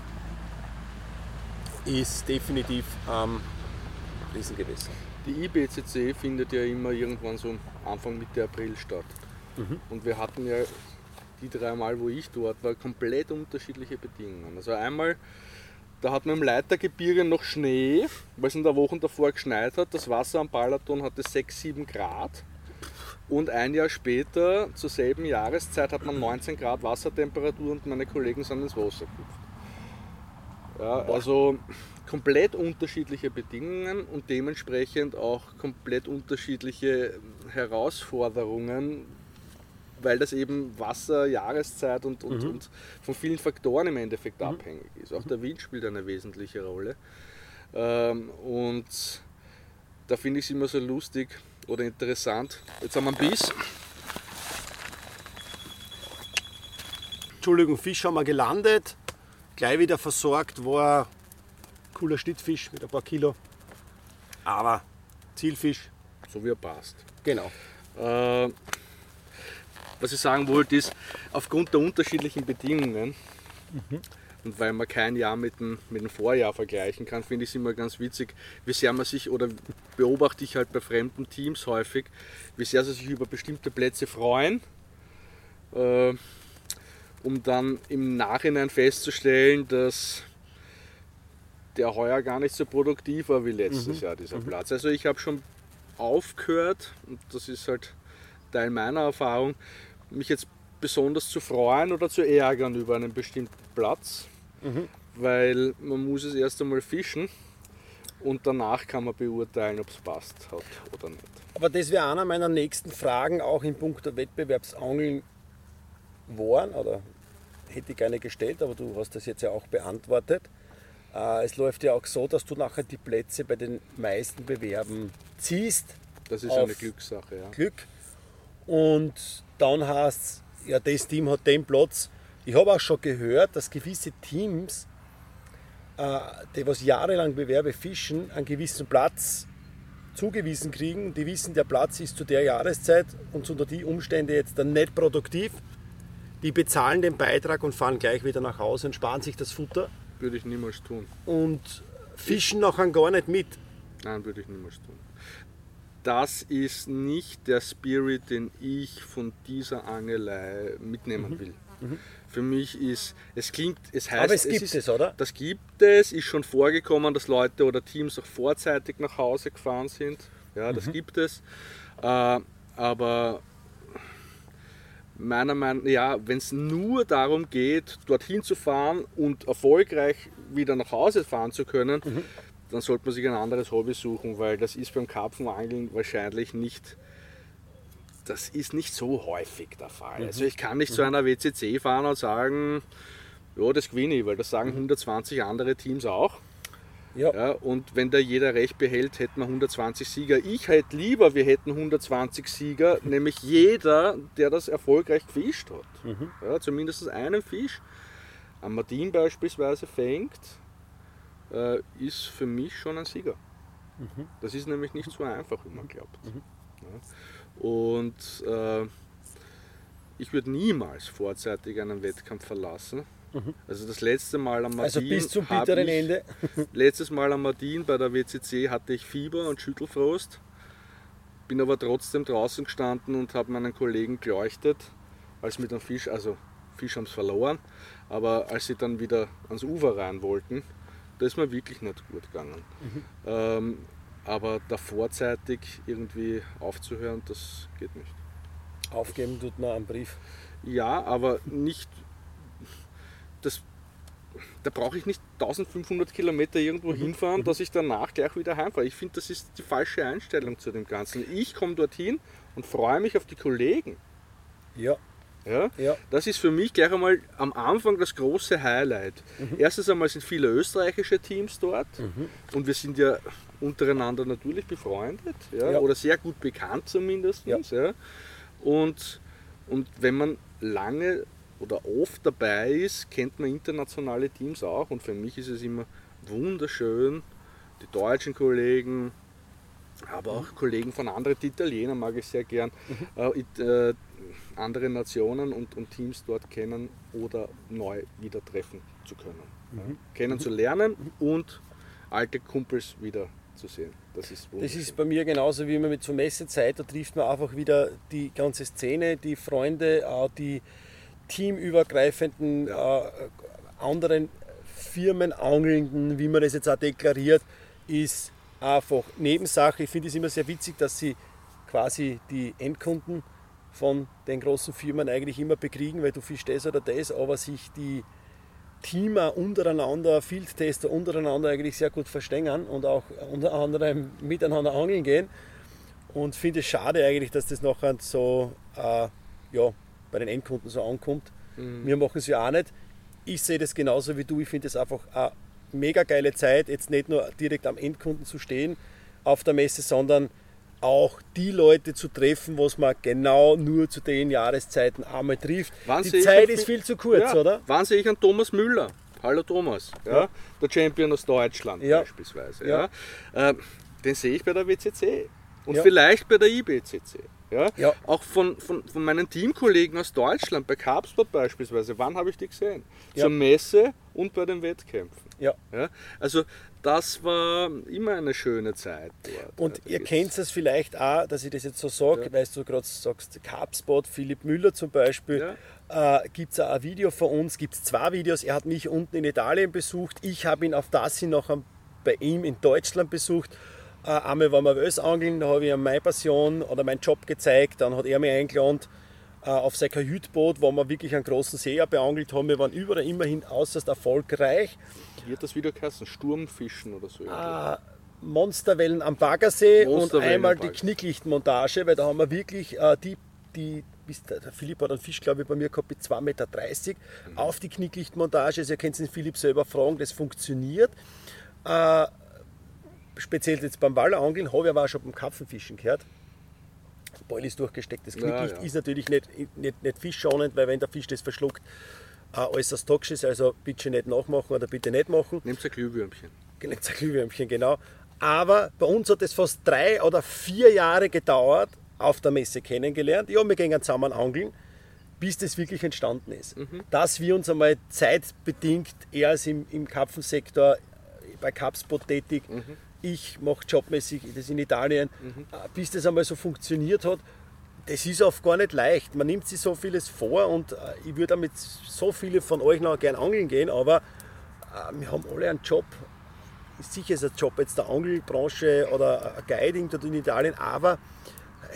ist definitiv ähm, ein Riesengewässer. Die IBCC findet ja immer irgendwann so Anfang Mitte April statt. Und wir hatten ja die drei Mal, wo ich dort war, komplett unterschiedliche Bedingungen. Also einmal, da hat man im Leitergebirge noch Schnee, weil es in der Woche davor geschneit hat. Das Wasser am Balaton hatte 6, 7 Grad. Und ein Jahr später, zur selben Jahreszeit, hat man 19 Grad Wassertemperatur und meine Kollegen sind ins Wasser gehüpft. Ja, also komplett unterschiedliche Bedingungen und dementsprechend auch komplett unterschiedliche Herausforderungen, weil das eben Wasser, Jahreszeit und, und, und von vielen Faktoren im Endeffekt abhängig ist. Auch der Wind spielt eine wesentliche Rolle. Ähm, und da finde ich es immer so lustig oder interessant. Jetzt haben wir einen Biss. Entschuldigung, Fisch haben wir gelandet, gleich wieder versorgt, war ein cooler Schnittfisch mit ein paar Kilo. Aber Zielfisch, So wie er passt. genau. Äh, was ich sagen wollte ist, aufgrund der unterschiedlichen Bedingungen und weil man kein Jahr mit dem, mit dem Vorjahr vergleichen kann, finde ich es immer ganz witzig, wie sehr man sich, oder beobachte ich halt bei fremden Teams häufig, wie sehr sie sich über bestimmte Plätze freuen, äh, um dann im Nachhinein festzustellen, dass der heuer gar nicht so produktiv war wie letztes Jahr, dieser Platz. Also ich habe schon aufgehört, und das ist halt Teil meiner Erfahrung, mich jetzt besonders zu freuen oder zu ärgern über einen bestimmten Platz, weil man muss es erst einmal fischen und danach kann man beurteilen, ob es passt hat oder nicht. Aber das wäre einer meiner nächsten Fragen, auch in puncto Wettbewerbsangeln waren, oder hätte ich gerne gestellt, aber du hast das jetzt ja auch beantwortet. Äh, Es läuft ja auch so, dass du nachher die Plätze bei den meisten Bewerben ziehst, Das ist eine Glückssache. Ja. Glück. Und dann heißt ja, das Team hat den Platz. Ich habe auch schon gehört, dass gewisse Teams, äh, die was jahrelang Bewerbe fischen, einen gewissen Platz zugewiesen kriegen. Die wissen, der Platz ist zu der Jahreszeit und unter die Umstände jetzt dann nicht produktiv. Die bezahlen den Beitrag und fahren gleich wieder nach Hause und sparen sich das Futter Würde ich niemals tun. und fischen nachher gar nicht mit. Nein, würde ich niemals tun. Das ist nicht der Spirit, den ich von dieser Angelei mitnehmen will. Für mich ist, es klingt, es heißt, Aber es gibt ist, es, oder? Das gibt es, ist schon vorgekommen, dass Leute oder Teams auch vorzeitig nach Hause gefahren sind. Ja, das gibt es. Äh, aber meiner Meinung nach, ja, wenn es nur darum geht, dorthin zu fahren und erfolgreich wieder nach Hause fahren zu können, dann sollte man sich ein anderes Hobby suchen, weil das ist beim Karpfenangeln wahrscheinlich nicht, das ist nicht so häufig der Fall. Also ich kann nicht zu einer WCC fahren und sagen, ja, das gewinne ich, weil das sagen 120 andere Teams auch. Ja. Ja, und wenn da jeder recht behält, hätten wir 120 Sieger. Ich hätte lieber, wir hätten 120 Sieger, nämlich jeder, der das erfolgreich gefischt hat. Mhm. Ja, zumindest einen Fisch. Ein Martin beispielsweise fängt, äh, ist für mich schon ein Sieger. Mhm. Das ist nämlich nicht so einfach, wie man glaubt. Ja. Und äh, ich würde niemals vorzeitig einen Wettkampf verlassen. Also das letzte Mal am Martin Mhm. Also bis zum bitteren ich, Ende. Letztes Mal am Martin bei der WCC hatte ich Fieber und Schüttelfrost. Bin aber trotzdem draußen gestanden und habe meinen Kollegen geleuchtet, als mit dem Fisch, also Fisch haben es verloren, aber als sie dann wieder ans Ufer rein wollten, da ist mir wirklich nicht gut gegangen. Ähm, aber da vorzeitig irgendwie aufzuhören, das geht nicht. Aufgeben tut man einen Brief. Ja, aber nicht. Das, da brauche ich nicht 1500 Kilometer irgendwo hinfahren, dass ich danach gleich wieder heimfahre. Ich finde, das ist die falsche Einstellung zu dem Ganzen. Ich komme dorthin und freue mich auf die Kollegen. Ja, Ja? ja. Das ist für mich gleich einmal am Anfang das große Highlight. Erstens einmal sind viele österreichische Teams dort und wir sind ja untereinander natürlich befreundet ja? Ja. oder sehr gut bekannt zumindest. Ja. Ja. Und, und wenn man lange oder oft dabei ist, kennt man internationale Teams auch und für mich ist es immer wunderschön, die deutschen Kollegen, aber auch Kollegen von anderen, die Italiener mag ich sehr gern, äh, it- äh, andere Nationen und, und Teams dort kennen oder neu wieder treffen zu können. Ja. Kennenzulernen und alte Kumpels wieder zu sehen. Das ist Das ist bei mir genauso wie immer mit zur Messezeit. Da trifft man einfach wieder die ganze Szene, die Freunde, die teamübergreifenden äh, anderen Firmen, Angelnden, wie man das jetzt auch deklariert, ist einfach Nebensache. Ich finde es immer sehr witzig, dass sie quasi die Endkunden von den großen Firmen eigentlich immer bekriegen, weil du fischst das oder das, aber sich die Teamer untereinander, Fieldtester untereinander eigentlich sehr gut verstehen und auch unter anderem miteinander angeln gehen. Und finde es schade eigentlich, dass das nachher so äh, ja, bei den Endkunden so ankommt. Wir machen es ja auch nicht. Ich sehe das genauso wie du. Ich finde es einfach eine mega geile Zeit, jetzt nicht nur direkt am Endkunden zu stehen auf der Messe, sondern auch die Leute zu treffen, was man genau nur zu den Jahreszeiten einmal trifft. Wann die Zeit ist viel zu kurz, ja, oder? Wann sehe ich einen Thomas Müller? Hallo Thomas, ja? Ja. der Champion aus Deutschland beispielsweise. Ja. Ähm, den sehe ich bei der WCC und vielleicht bei der IBCC. Ja? Auch von, von, von meinen Teamkollegen aus Deutschland, bei Carpsport beispielsweise. Wann habe ich die gesehen? Zur Messe und bei den Wettkämpfen. Ja? Also das war immer eine schöne Zeit dort. Und ja, ihr kennt es vielleicht auch, dass ich das jetzt so sage, Ja. weil du gerade sagst, Carpspot, Philipp Müller zum Beispiel, äh, gibt es auch ein Video von uns, gibt es zwei Videos. Er hat mich unten in Italien besucht, ich habe ihn auf das hin noch bei ihm in Deutschland besucht. Äh, einmal waren wir Wels angeln, da habe ich ihm meine Passion oder meinen Job gezeigt, dann hat er mich eingeladen auf sein Kajütboot, wo wir wirklich einen großen See auch beangelt haben. Wir waren überall immerhin äußerst erfolgreich. Wie hat das Video geheißen? Sturmfischen oder so? Äh, Monsterwellen am Baggersee und Monsterwellen einmal am die. Knicklichtmontage, weil da haben wir wirklich äh, die, die bis der, der Philipp hat einen Fisch, glaube ich, bei mir gehabt mit 2,30 Meter Mhm. auf die Knicklichtmontage. Also ihr könnt den Philipp selber fragen, das funktioniert. Äh, speziell jetzt beim Wallerangeln habe ich aber auch schon beim Karpfenfischen gehört. Beul ist durchgesteckt. Das Ja, Knicklicht ja. ist natürlich nicht, nicht, nicht fischschonend, weil wenn der Fisch das verschluckt, äh, äußerst toxisch ist. Also bitte nicht nachmachen oder bitte nicht machen. Nehmt ein Glühwürmchen. Nicht ein Glühwürmchen, genau. Aber bei uns hat es fast drei oder vier Jahre gedauert, auf der Messe kennengelernt. Ja, wir gehen zusammen angeln, bis das wirklich entstanden ist. Dass wir uns einmal zeitbedingt, er ist im, im Karpfensektor bei Capspot tätig, ich mache jobmäßig das in Italien, äh, bis das einmal so funktioniert hat, das ist oft gar nicht leicht. Man nimmt sich so vieles vor und äh, ich würde damit so viele von euch noch gern angeln gehen, aber äh, wir haben alle einen Job. Sicher ist ein Job jetzt der Angelbranche oder ein Guiding dort in Italien, aber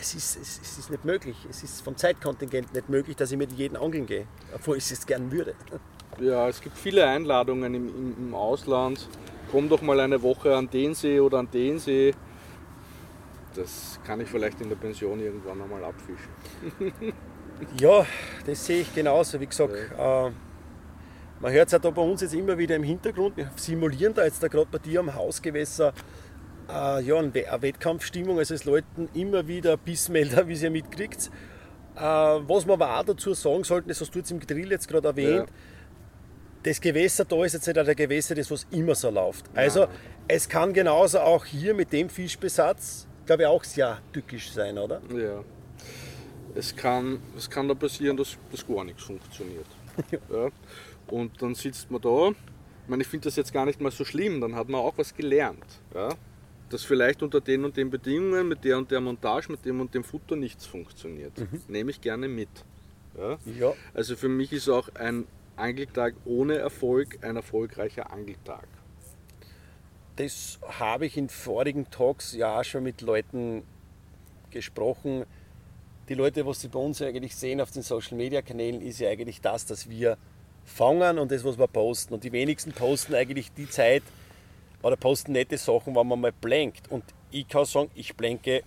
es ist, es, es ist nicht möglich. Es ist vom Zeitkontingent nicht möglich, dass ich mit jedem angeln gehe, obwohl ich es gern würde. Ja, es gibt viele Einladungen im, im, im Ausland. Komm doch mal eine Woche an den See oder an den See. Das kann ich vielleicht in der Pension irgendwann einmal abfischen. Ja, das sehe ich genauso. Wie gesagt, äh, Man hört es ja da bei uns jetzt immer wieder im Hintergrund. Wir simulieren da jetzt da gerade bei dir am Hausgewässer äh, ja, eine Wettkampfstimmung. Also es läuten immer wieder Bissmelder, wie ihr ja mitkriegt. Äh, was wir aber auch dazu sagen sollten, das hast du jetzt im Grill jetzt gerade erwähnt, ja. Das Gewässer da ist jetzt nicht ein Gewässer, das was immer so läuft. Also ja. es kann genauso auch hier mit dem Fischbesatz, glaube ich, auch sehr tückisch sein, oder? Ja. Es kann, es kann da passieren, dass, dass gar nichts funktioniert. ja. Und dann sitzt man da. Ich meine, ich finde das jetzt gar nicht mal so schlimm, dann hat man auch was gelernt. Ja? Dass vielleicht unter den und den Bedingungen, mit der und der Montage, mit dem und dem Futter nichts funktioniert. Mhm. Nehme ich gerne mit. Ja? ja? Also für mich ist auch ein Angeltag ohne Erfolg ein erfolgreicher Angeltag. Das habe ich in vorigen Talks ja schon mit Leuten gesprochen. Die Leute, was sie bei uns eigentlich sehen auf den Social Media Kanälen, ist ja eigentlich das, dass wir fangen und das, was wir posten. Und die wenigsten posten eigentlich die Zeit oder posten nette Sachen, wenn man mal blenkt. Und ich kann sagen, ich blenke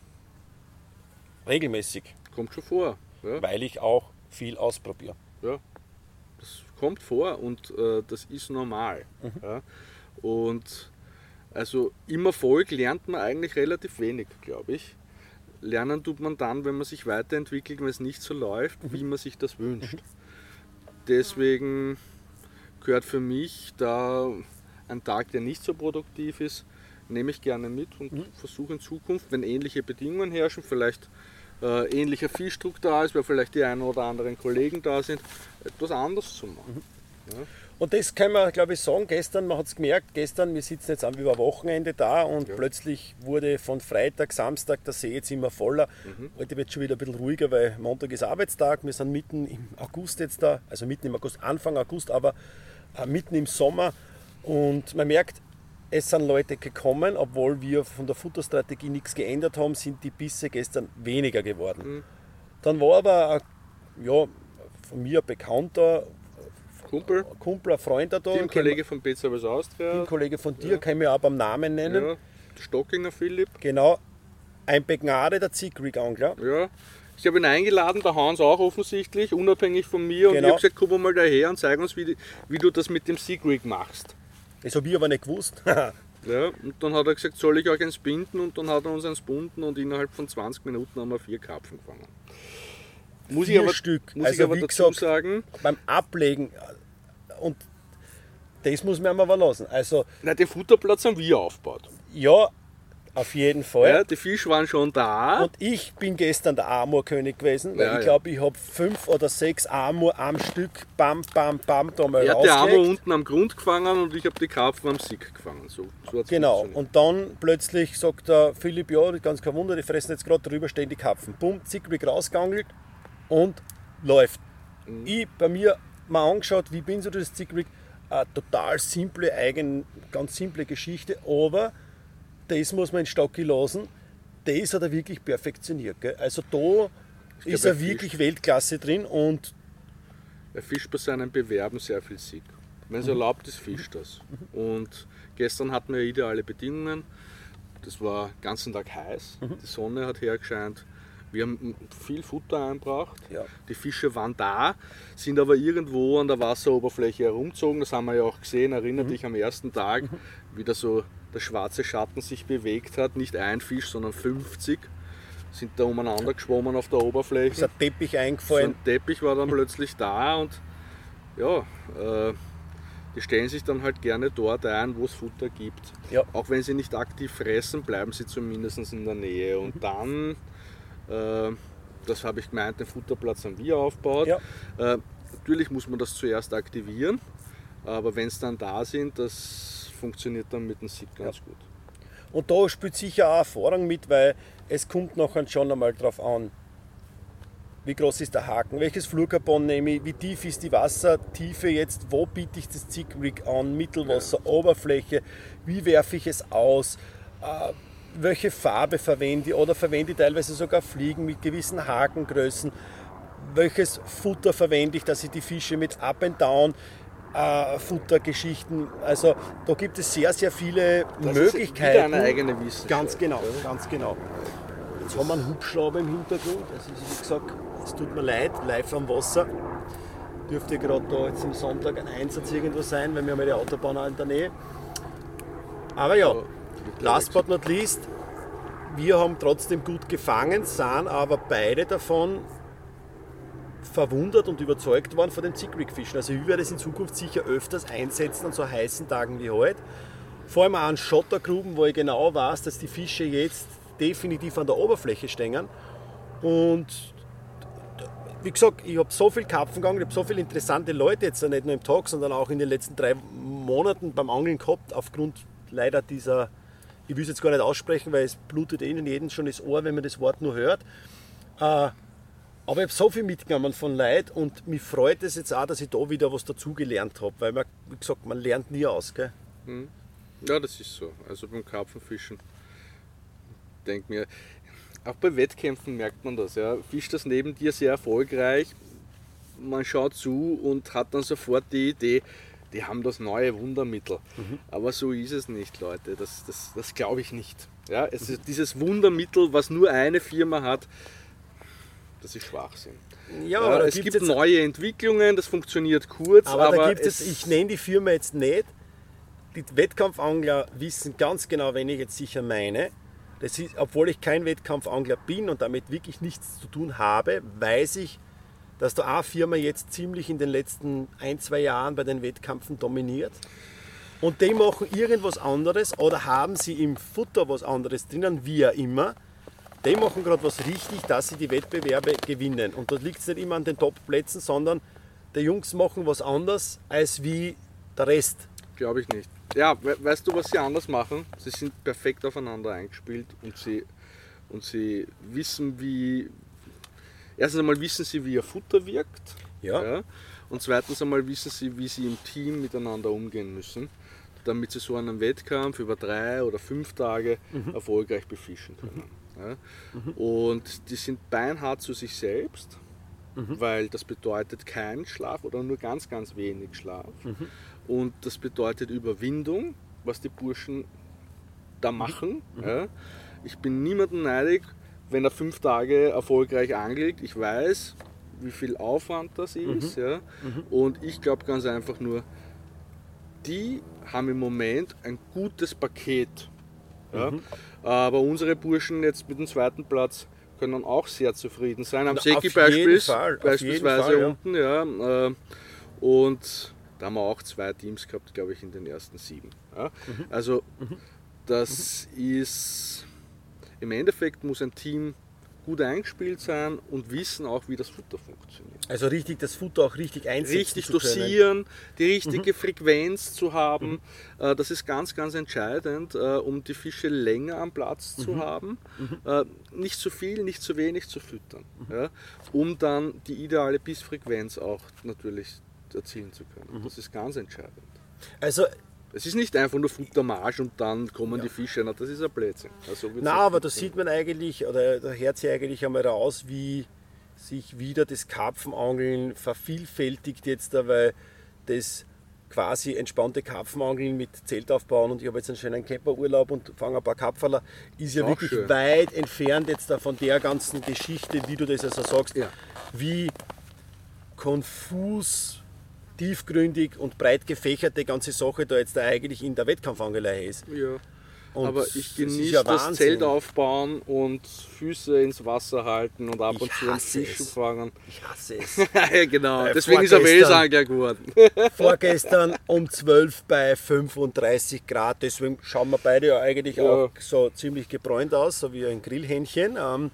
regelmäßig. Kommt schon vor. Ja. Weil ich auch viel ausprobiere. Ja, kommt vor und äh, das ist normal. Mhm. Ja. Und also im Erfolg lernt man eigentlich relativ wenig, glaube ich. Lernen tut man dann, wenn man sich weiterentwickelt, wenn es nicht so läuft, mhm. wie man sich das wünscht. Mhm deswegen gehört für mich da ein Tag, der nicht so produktiv ist, nehme ich gerne mit und mhm. versuche in Zukunft, wenn ähnliche Bedingungen herrschen, vielleicht äh, ähnlicher Fischdruck da ist, weil vielleicht die einen oder anderen Kollegen da sind, etwas anders zu machen. Mhm. Ja. Und das kann man, glaube ich, sagen, gestern, man hat es gemerkt, gestern, wir sitzen jetzt über Wochenende da und ja. plötzlich wurde von Freitag, Samstag der See jetzt immer voller. Mhm. Heute wird es schon wieder ein bisschen ruhiger, weil Montag ist Arbeitstag. Wir sind mitten im August jetzt da, also mitten im August, Anfang August, aber äh, mitten im Sommer. Und man merkt, es sind Leute gekommen, obwohl wir von der Futterstrategie nichts geändert haben, sind die Bisse gestern weniger geworden. Mhm. Dann war aber, ja, von mir Bekannter, Kumpel. Kumpel, ein Freund da. Teamkollege von Pizza Austria. Teamkollege von dir, ja. kann ich mir auch beim Namen nennen. Ja. Stockinger Philipp. Genau. Ein Begnade der Zickrig-Angler. Ja. Ich habe ihn eingeladen, der Hans auch offensichtlich, unabhängig von mir. Und genau. ich habe gesagt, komm mal daher und zeig uns, wie, wie du das mit dem Seagrig machst. Das habe ich aber nicht gewusst. ja, und dann hat er gesagt, soll ich euch eins binden? Und dann hat er uns eins bunden und innerhalb von 20 Minuten haben wir vier Karpfen gefangen. Muss vier ich aber, Stück. Muss also ich aber dazu gesagt, sagen, beim Ablegen und das muss man aber lassen. Also, Nein, den Futterplatz haben wir aufgebaut. Ja, auf jeden Fall. Ja, die Fische waren schon da. Und ich bin gestern der Amurkönig gewesen, weil ja, ich glaube, ich habe fünf oder sechs Amur am Stück, bam, bam, bam, da mal Er hat die Amur unten am Grund gefangen und ich habe die Karpfen am Sick gefangen. So, so genau, und dann plötzlich sagt der Philipp, ja, ganz kein Wunder, die fressen jetzt gerade drüber, stehen die Karpfen. Bumm, zickig rausgeangelt und läuft. Mhm. Ich bei mir mal angeschaut, wie bin so das Zickrig. Eine total simple, eigen, ganz simple Geschichte, aber das muss man in Stocki lassen. Das hat er wirklich perfektioniert. Gell? Also da ist er wirklich Weltklasse drin und er fischt bei seinen Bewerben sehr viel Sieg. Wenn es mhm. erlaubt ist, fischt das. Und gestern hatten wir ideale Bedingungen. Das war den ganzen Tag heiß. Mhm. Die Sonne hat hergescheint. Wir haben viel Futter einbracht. Ja. Die Fische waren da, sind aber irgendwo an der Wasseroberfläche herumgezogen. Das haben wir ja auch gesehen. Erinnert mhm. dich am ersten Tag, wie da so der schwarze Schatten sich bewegt hat. Nicht ein Fisch, sondern 50 sind da umeinander geschwommen auf der Oberfläche. Ist ein Teppich eingefallen. So ein Teppich war dann plötzlich da und ja, äh, die stellen sich dann halt gerne dort ein, wo es Futter gibt. Ja. Auch wenn sie nicht aktiv fressen, bleiben sie zumindest in der Nähe. Und mhm. dann das habe ich gemeint, den Futterplatz haben wir aufgebaut. Ja. Äh, natürlich muss man das zuerst aktivieren, aber wenn es dann da sind, das funktioniert dann mit dem SIG ganz ja. gut. Und da spielt sicher auch Erfahrung mit, weil es kommt nachher schon einmal darauf an, wie groß ist der Haken, welches Flurcarbon nehme ich, wie tief ist die Wassertiefe jetzt, wo biete ich das Zickrig an, Mittelwasser, ja. Oberfläche, wie werfe ich es aus, äh, welche Farbe verwende ich oder verwende ich teilweise sogar Fliegen mit gewissen Hakengrößen. Welches Futter verwende ich, dass ich die Fische mit Up and Down äh, Futtergeschichten. Also da gibt es sehr, sehr viele das Möglichkeiten. Ist eine eigene Wissenschaft. Ganz genau, ganz genau. Jetzt haben wir einen Hubschrauber im Hintergrund. Also wie gesagt, es tut mir leid, live am Wasser. Dürfte gerade da jetzt am Sonntag ein Einsatz irgendwo sein, weil wir haben ja die Autobahn auch in der Nähe. Aber ja, last but not least, wir haben trotzdem gut gefangen, sind aber beide davon verwundert und überzeugt worden von den Zickrick-Fischen. Also ich werde es in Zukunft sicher öfters einsetzen an so heißen Tagen wie heute. Vor allem auch an Schottergruben, wo ich genau weiß, dass die Fische jetzt definitiv an der Oberfläche stehen. Und wie gesagt, ich habe so viel Karpfen gegangen, ich habe so viele interessante Leute jetzt nicht nur im Tag, sondern auch in den letzten drei Monaten beim Angeln gehabt, aufgrund leider dieser, ich will es jetzt gar nicht aussprechen, weil es blutet ihnen jeden schon das Ohr, wenn man das Wort nur hört. Äh, aber ich habe so viel mitgenommen von Leid und mich freut es jetzt auch, dass ich da wieder was dazugelernt habe, weil man, wie gesagt, man lernt nie aus. Gell? Ja, das ist so. Also beim Karpfenfischen denk mir, auch bei Wettkämpfen merkt man das. Ja. Fischt das neben dir sehr erfolgreich, man schaut zu und hat dann sofort die Idee, die haben das neue Wundermittel. Aber so ist es nicht, Leute. Das, das, das glaube ich nicht. Ja, es ist dieses Wundermittel, was nur eine Firma hat, das ist Schwachsinn. Ja, Ja, aber da es gibt neue Entwicklungen, das funktioniert kurz, aber, aber, da gibt es, es, ich nenne die Firma jetzt nicht. Die Wettkampfangler wissen ganz genau, wen ich jetzt sicher meine. Das ist, obwohl ich kein Wettkampfangler bin und damit wirklich nichts zu tun habe, weiß ich, dass da eine Firma jetzt ziemlich in den letzten ein, zwei Jahren bei den Wettkämpfen dominiert. Und die machen irgendwas anderes oder haben sie im Futter was anderes drinnen, wie ja immer. Die machen gerade was richtig, dass sie die Wettbewerbe gewinnen. Und da liegt nicht immer an den Top-Plätzen, sondern die Jungs machen was anderes als wie der Rest. Glaube ich nicht. Ja, we weißt du, was sie anders machen? Sie sind perfekt aufeinander eingespielt und sie, und sie wissen, wie. Erstens einmal wissen sie, wie ihr Futter wirkt. Ja. Und zweitens einmal wissen sie, wie sie im Team miteinander umgehen müssen, damit sie so einen Wettkampf über drei oder fünf Tage erfolgreich befischen können. Ja. Und die sind beinhart zu sich selbst, weil das bedeutet kein Schlaf oder nur ganz, ganz wenig Schlaf. Und das bedeutet Überwindung, was die Burschen da machen. Ja. Ich bin niemandem neidig, wenn er fünf Tage erfolgreich angelt. Ich weiß, wie viel Aufwand das ist. Ja. Und ich glaube ganz einfach nur, die haben im Moment ein gutes Paket. Ja. Aber unsere Burschen jetzt mit dem zweiten Platz können auch sehr zufrieden sein. Am Seki auf jeden Beispiel, Fall, auf jeden beispielsweise Fall, ja. unten. Ja, äh, und da haben wir auch zwei Teams gehabt, glaube ich, in den ersten sieben. Ja. Mhm. Also das ist im Endeffekt muss ein Team gut eingespielt sein und wissen auch, wie das Futter funktioniert Also richtig das Futter auch richtig einsetzen richtig. Mhm. dosieren, die richtige Frequenz zu haben. Äh, Das ist ganz, ganz entscheidend, äh, um die Fische länger am Platz Mhm. zu haben. Äh, Nicht zu viel, nicht zu wenig zu füttern, Mhm. ja, um dann die ideale Bissfrequenz auch natürlich erzielen zu können. Mhm. Das ist ganz entscheidend. Also Es ist nicht einfach nur Futtermarsch und dann kommen die Fische, na, das ist ein Blödsinn. Also Na, aber da sieht man eigentlich, oder da hört sich eigentlich einmal raus, wie sich wieder das Karpfenangeln vervielfältigt jetzt, da, weil das quasi entspannte Karpfenangeln mit Zelt aufbauen und ich habe jetzt einen schönen Camperurlaub und fange ein paar Karpferler, ist ja Auch wirklich schön. weit entfernt jetzt da von der ganzen Geschichte, wie du das also sagst, Ja. wie konfus, tiefgründig und breit gefächert die ganze Sache da jetzt da eigentlich in der Wettkampfangelei ist. Ja. Und aber ich genieße ja das Wahnsinn. Zelt aufbauen und Füße ins Wasser halten und ab Ich und zu einen Fisch fangen. Ich hasse es. ja, genau. Äh, Deswegen ist er Welsangler geworden. Vorgestern um 12 bei 35 Grad, deswegen schauen wir beide ja eigentlich Ja. auch so ziemlich gebräunt aus, so wie ein Grillhähnchen. Ähm,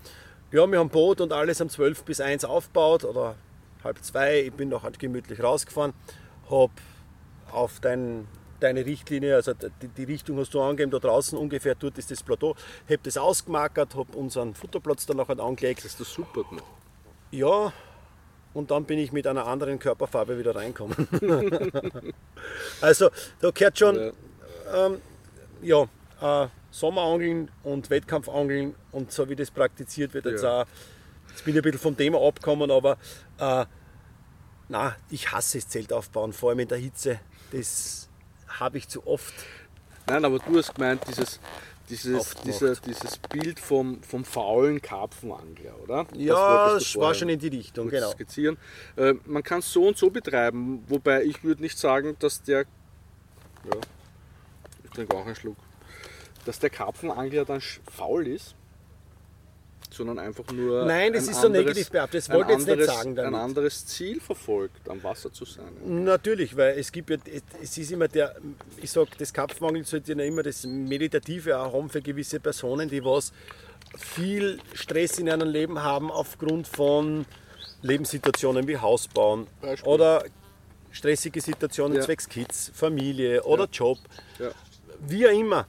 ja, wir haben Boot und alles um 12 bis 1 aufgebaut oder halb zwei. Ich bin noch halt gemütlich rausgefahren, habe auf dein, deine Richtlinie, also die, die Richtung hast du angegeben, da draußen ungefähr, dort ist das Plateau, habe das ausgemarkert, habe unseren Futterplatz dann nachher angelegt. Das ist das super gemacht. Ja, und dann bin ich mit einer anderen Körperfarbe wieder reinkommen. also, da gehört schon, Ja. ja, äh, Sommerangeln und Wettkampfangeln und so wie das praktiziert wird, jetzt Ja. auch, jetzt bin ich ein bisschen vom Thema abgekommen, aber äh, na, ich hasse das Zelt aufbauen, vor allem in der Hitze. Das habe ich zu oft. Nein, aber du hast gemeint, dieses, dieses, dieser, dieses Bild vom, vom faulen Karpfenangler, oder? Ja, das war schon in die Richtung, genau. skizzieren. Äh, man kann es so und so betreiben, wobei ich würde nicht sagen, dass der, ja, ich trinke auch einen Schluck, dass der Karpfenangler dann faul ist, sondern einfach nur Nein, das ein ist so negativ behaftet. Das ein wollte ich jetzt nicht sagen Ein damit. anderes Ziel verfolgt, am Wasser zu sein. Natürlich, weil es gibt ja, es ist immer der, ich sag, das Kapfenmangel sollte ja immer das Meditative auch haben für gewisse Personen, die was viel Stress in ihrem Leben haben aufgrund von Lebenssituationen wie Hausbauen Beispiel. oder stressige Situationen Ja. zwecks Kids, Familie oder Ja. Job. Ja. Wie auch immer,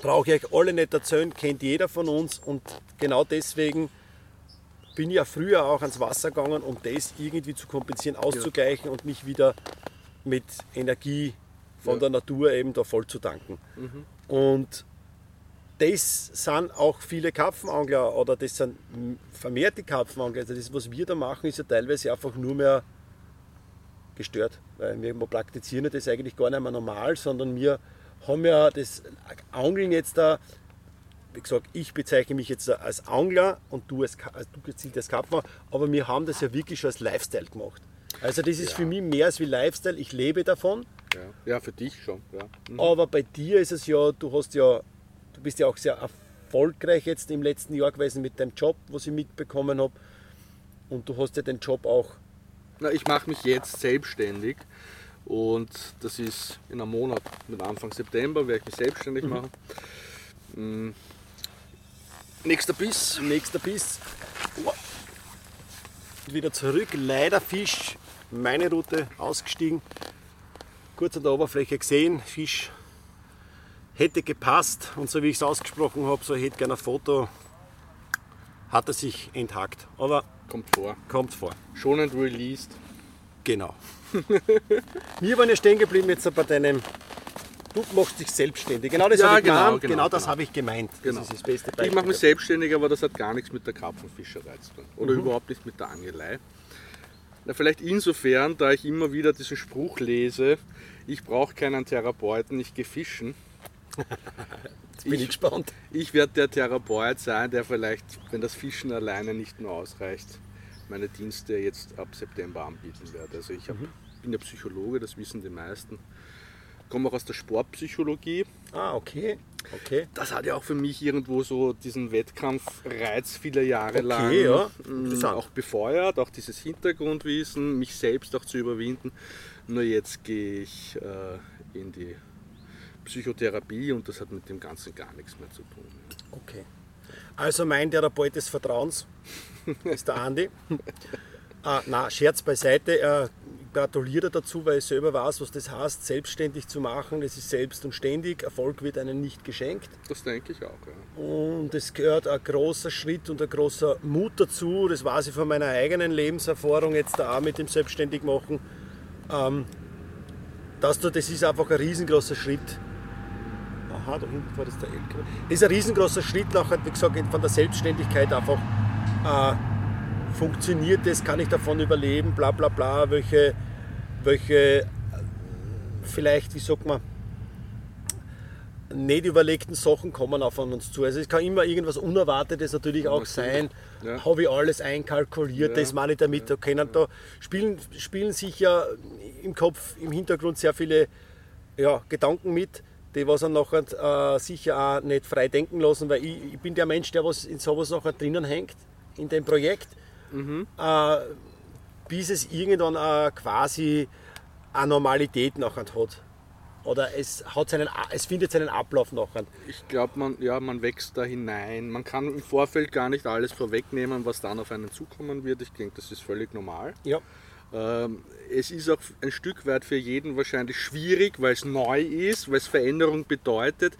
brauche ich euch alle nicht erzählen, kennt jeder von uns und genau deswegen bin ich ja früher auch ans Wasser gegangen, um das irgendwie zu kompensieren, auszugleichen und mich wieder mit Energie von Ja. der Natur eben da voll zu tanken. Und das sind auch viele Karpfenangler oder das sind vermehrte Karpfenangler. Also das, was wir da machen, ist ja teilweise einfach nur mehr gestört. Weil wir praktizieren ja das eigentlich gar nicht mehr normal, sondern wir haben ja das Angeln jetzt da, wie gesagt, ich bezeichne mich jetzt als Angler und du als, also du gezielt als Karpfen, aber wir haben das ja wirklich schon als Lifestyle gemacht. Also das ist Ja. für mich mehr als wie Lifestyle, ich lebe davon, Ja, ja für dich schon. Ja. Mhm. aber bei dir ist es ja, du hast ja, du bist ja auch sehr erfolgreich jetzt im letzten Jahr gewesen mit deinem Job, was ich mitbekommen habe. Und du hast ja den Job auch Na, ich mache mich jetzt selbstständig und das ist in einem Monat, mit Anfang September werde ich mich selbstständig machen. Mm. Nächster Biss. Nächster Biss. Wieder zurück. Leider Fisch. Meine Route ausgestiegen. Kurz an der Oberfläche gesehen. Fisch hätte gepasst. Und so wie ich es ausgesprochen habe, so hätte gerne ein Foto. Hat er sich enthakt. Aber Kommt vor. kommt vor. Schonend released. Genau. Wir waren ja stehen geblieben jetzt bei deinem. Du machst dich selbstständig. Genau das Ja, habe ich genau, gemeint. genau, Genau, das genau. habe ich gemeint. Genau. Das ist das beste Ich Beispiel. mache mich selbstständig, aber das hat gar nichts mit der Karpfenfischerei zu tun. Oder überhaupt nicht mit der Angelei. Na, vielleicht insofern, da ich immer wieder diesen Spruch lese, ich brauche keinen Therapeuten, ich gehe fischen. Jetzt bin ich gespannt. Ich werde der Therapeut sein, der vielleicht, wenn das Fischen alleine nicht mehr ausreicht, meine Dienste jetzt ab September anbieten werde. Also ich hab, bin ja Psychologe, das wissen die meisten. Komme auch aus der Sportpsychologie. Ah, okay. Okay. Das hat ja auch für mich irgendwo so diesen Wettkampfreiz viele Jahre Okay, lang ja. mm, Interessant. auch befeuert, auch dieses Hintergrundwissen, mich selbst auch zu überwinden. Nur jetzt gehe ich äh, in die Psychotherapie und das hat mit dem Ganzen gar nichts mehr zu tun. Okay. Also mein Therapeut des Vertrauens ist der Andi. ah, na, Scherz beiseite. Äh, gratuliere dazu, weil ich selber weiß, was das heißt, selbstständig zu machen. Das ist selbst und ständig. Erfolg wird einem nicht geschenkt. Das denke ich auch. Ja. Und es gehört ein großer Schritt und ein großer Mut dazu. Das weiß ich von meiner eigenen Lebenserfahrung jetzt da auch mit dem Selbstständigmachen. Ähm, dass du, das ist einfach ein riesengroßer Schritt. Aha, da hinten war das der LKW. Das ist ein riesengroßer Schritt nachher, wie gesagt, von der Selbstständigkeit einfach. Äh, funktioniert das, kann ich davon überleben, bla bla bla, welche, welche vielleicht, wie sagt man, nicht überlegten Sachen kommen auf uns zu. Also es kann immer irgendwas Unerwartetes natürlich auch sein. Ja. Habe ich alles einkalkuliert, Ja. das meine ich damit. Da, können, da spielen, spielen sich ja im Kopf, im Hintergrund sehr viele ja, Gedanken mit, die was dann nachher äh, sicher auch nicht frei denken lassen, weil ich, ich bin der Mensch, der was in sowas nachher drinnen hängt, in dem Projekt, äh, bis es irgendwann äh, quasi eine Normalität nachher hat. Oder es, hat seinen, es findet seinen Ablauf nachher. Ich glaube, man, ja, man wächst da hinein. Man kann im Vorfeld gar nicht alles vorwegnehmen, was dann auf einen zukommen wird. Ich denke, das ist völlig normal. Ja. Ähm, es ist auch ein Stück weit für jeden wahrscheinlich schwierig, weil es neu ist, weil es Veränderung bedeutet.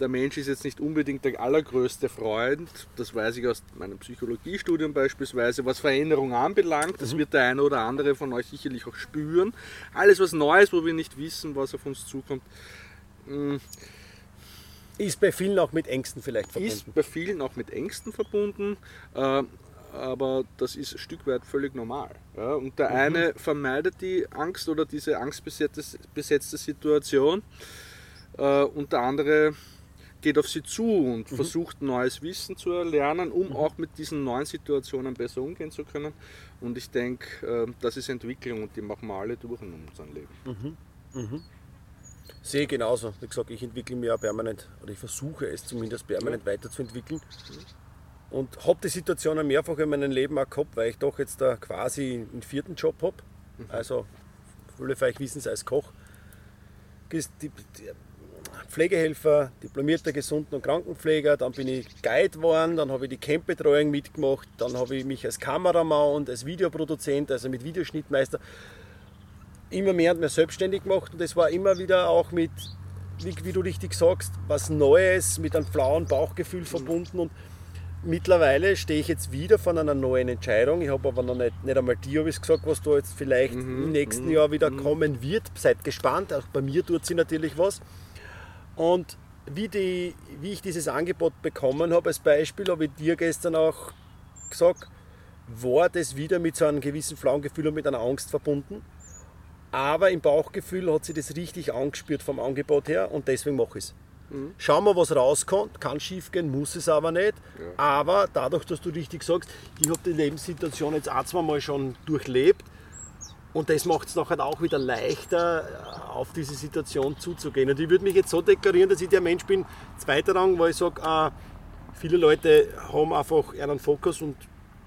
Der Mensch ist jetzt nicht unbedingt der allergrößte Freund, das weiß ich aus meinem Psychologiestudium beispielsweise, was Veränderung anbelangt. Das wird der eine oder andere von euch sicherlich auch spüren. Alles was Neues, wo wir nicht wissen, was auf uns zukommt, mm, Ist bei vielen auch mit Ängsten vielleicht verbunden. ist bei vielen auch mit Ängsten verbunden, äh, aber das ist ein Stück weit völlig normal. Und der eine vermeidet die Angst oder diese angstbesetzte besetzte Situation äh, und der andere geht auf sie zu und versucht neues Wissen zu erlernen, um auch mit diesen neuen Situationen besser umgehen zu können. Und ich denke, äh, das ist Entwicklung und die machen wir alle durch in unserem Leben. Sehe ich genauso. Wie gesagt, ich entwickle mich auch permanent, oder ich versuche es zumindest permanent weiterzuentwickeln. Und habe die Situation auch mehrfach in meinem Leben auch gehabt, weil ich doch jetzt da quasi einen vierten Job habe. Also, viele euch wissen es als Koch. Die- die- Pflegehelfer, diplomierter Gesunden- und Krankenpfleger, dann bin ich Guide geworden, dann habe ich die Campbetreuung mitgemacht, dann habe ich mich als Kameramann und als Videoproduzent, also mit Videoschnittmeister, immer mehr und mehr selbstständig gemacht. Und das war immer wieder auch mit, wie, wie du richtig sagst, was Neues, mit einem flauen Bauchgefühl verbunden. Und mittlerweile stehe ich jetzt wieder vor einer neuen Entscheidung. Ich habe aber noch nicht, nicht einmal dir habe ich gesagt, was da jetzt vielleicht im nächsten Jahr wieder kommen wird. Seid gespannt, auch bei mir tut sie natürlich was. Und wie, die, wie ich dieses Angebot bekommen habe, als Beispiel, habe ich dir gestern auch gesagt, war das wieder mit so einem gewissen flauen Gefühl und mit einer Angst verbunden. Aber im Bauchgefühl hat sich das richtig angespürt vom Angebot her und deswegen mache ich es. Schauen wir, was rauskommt. Kann schief gehen, muss es aber nicht. Aber dadurch, dass du richtig sagst, ich habe die Lebenssituation jetzt ein, zwei Mal schon durchlebt und das macht es nachher auch wieder leichter, auf diese Situation zuzugehen. Und ich würde mich jetzt so deklarieren, dass ich der Mensch bin, zweiter Rang, weil ich sage, äh, viele Leute haben einfach einen Fokus und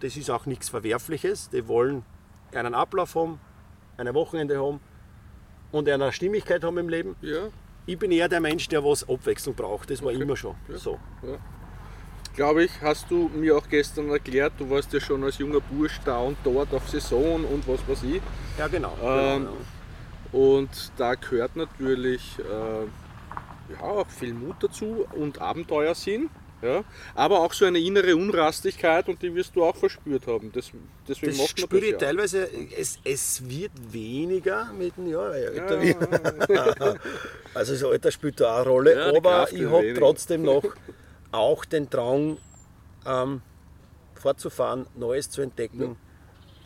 das ist auch nichts Verwerfliches. Die wollen einen Ablauf haben, ein Wochenende haben und eine Stimmigkeit haben im Leben. Ja, Ich bin eher der Mensch, der was Abwechslung braucht. Das war immer schon so. Glaube ich, hast du mir auch gestern erklärt, du warst ja schon als junger Bursch da und dort auf Saison und was weiß ich. Ja, genau. Ähm, genau. Und da gehört natürlich äh, ja, auch viel Mut dazu und Abenteuersinn. Ja? Aber auch so eine innere Unrastigkeit und die wirst du auch verspürt haben. Das, deswegen Das spüre ich ja. teilweise, es, es wird weniger mit dem Jahr, Ja, wird. Also das Alter spielt da auch eine Rolle, Ja, aber Kraft ich habe trotzdem noch auch den Drang, ähm, fortzufahren, Neues zu entdecken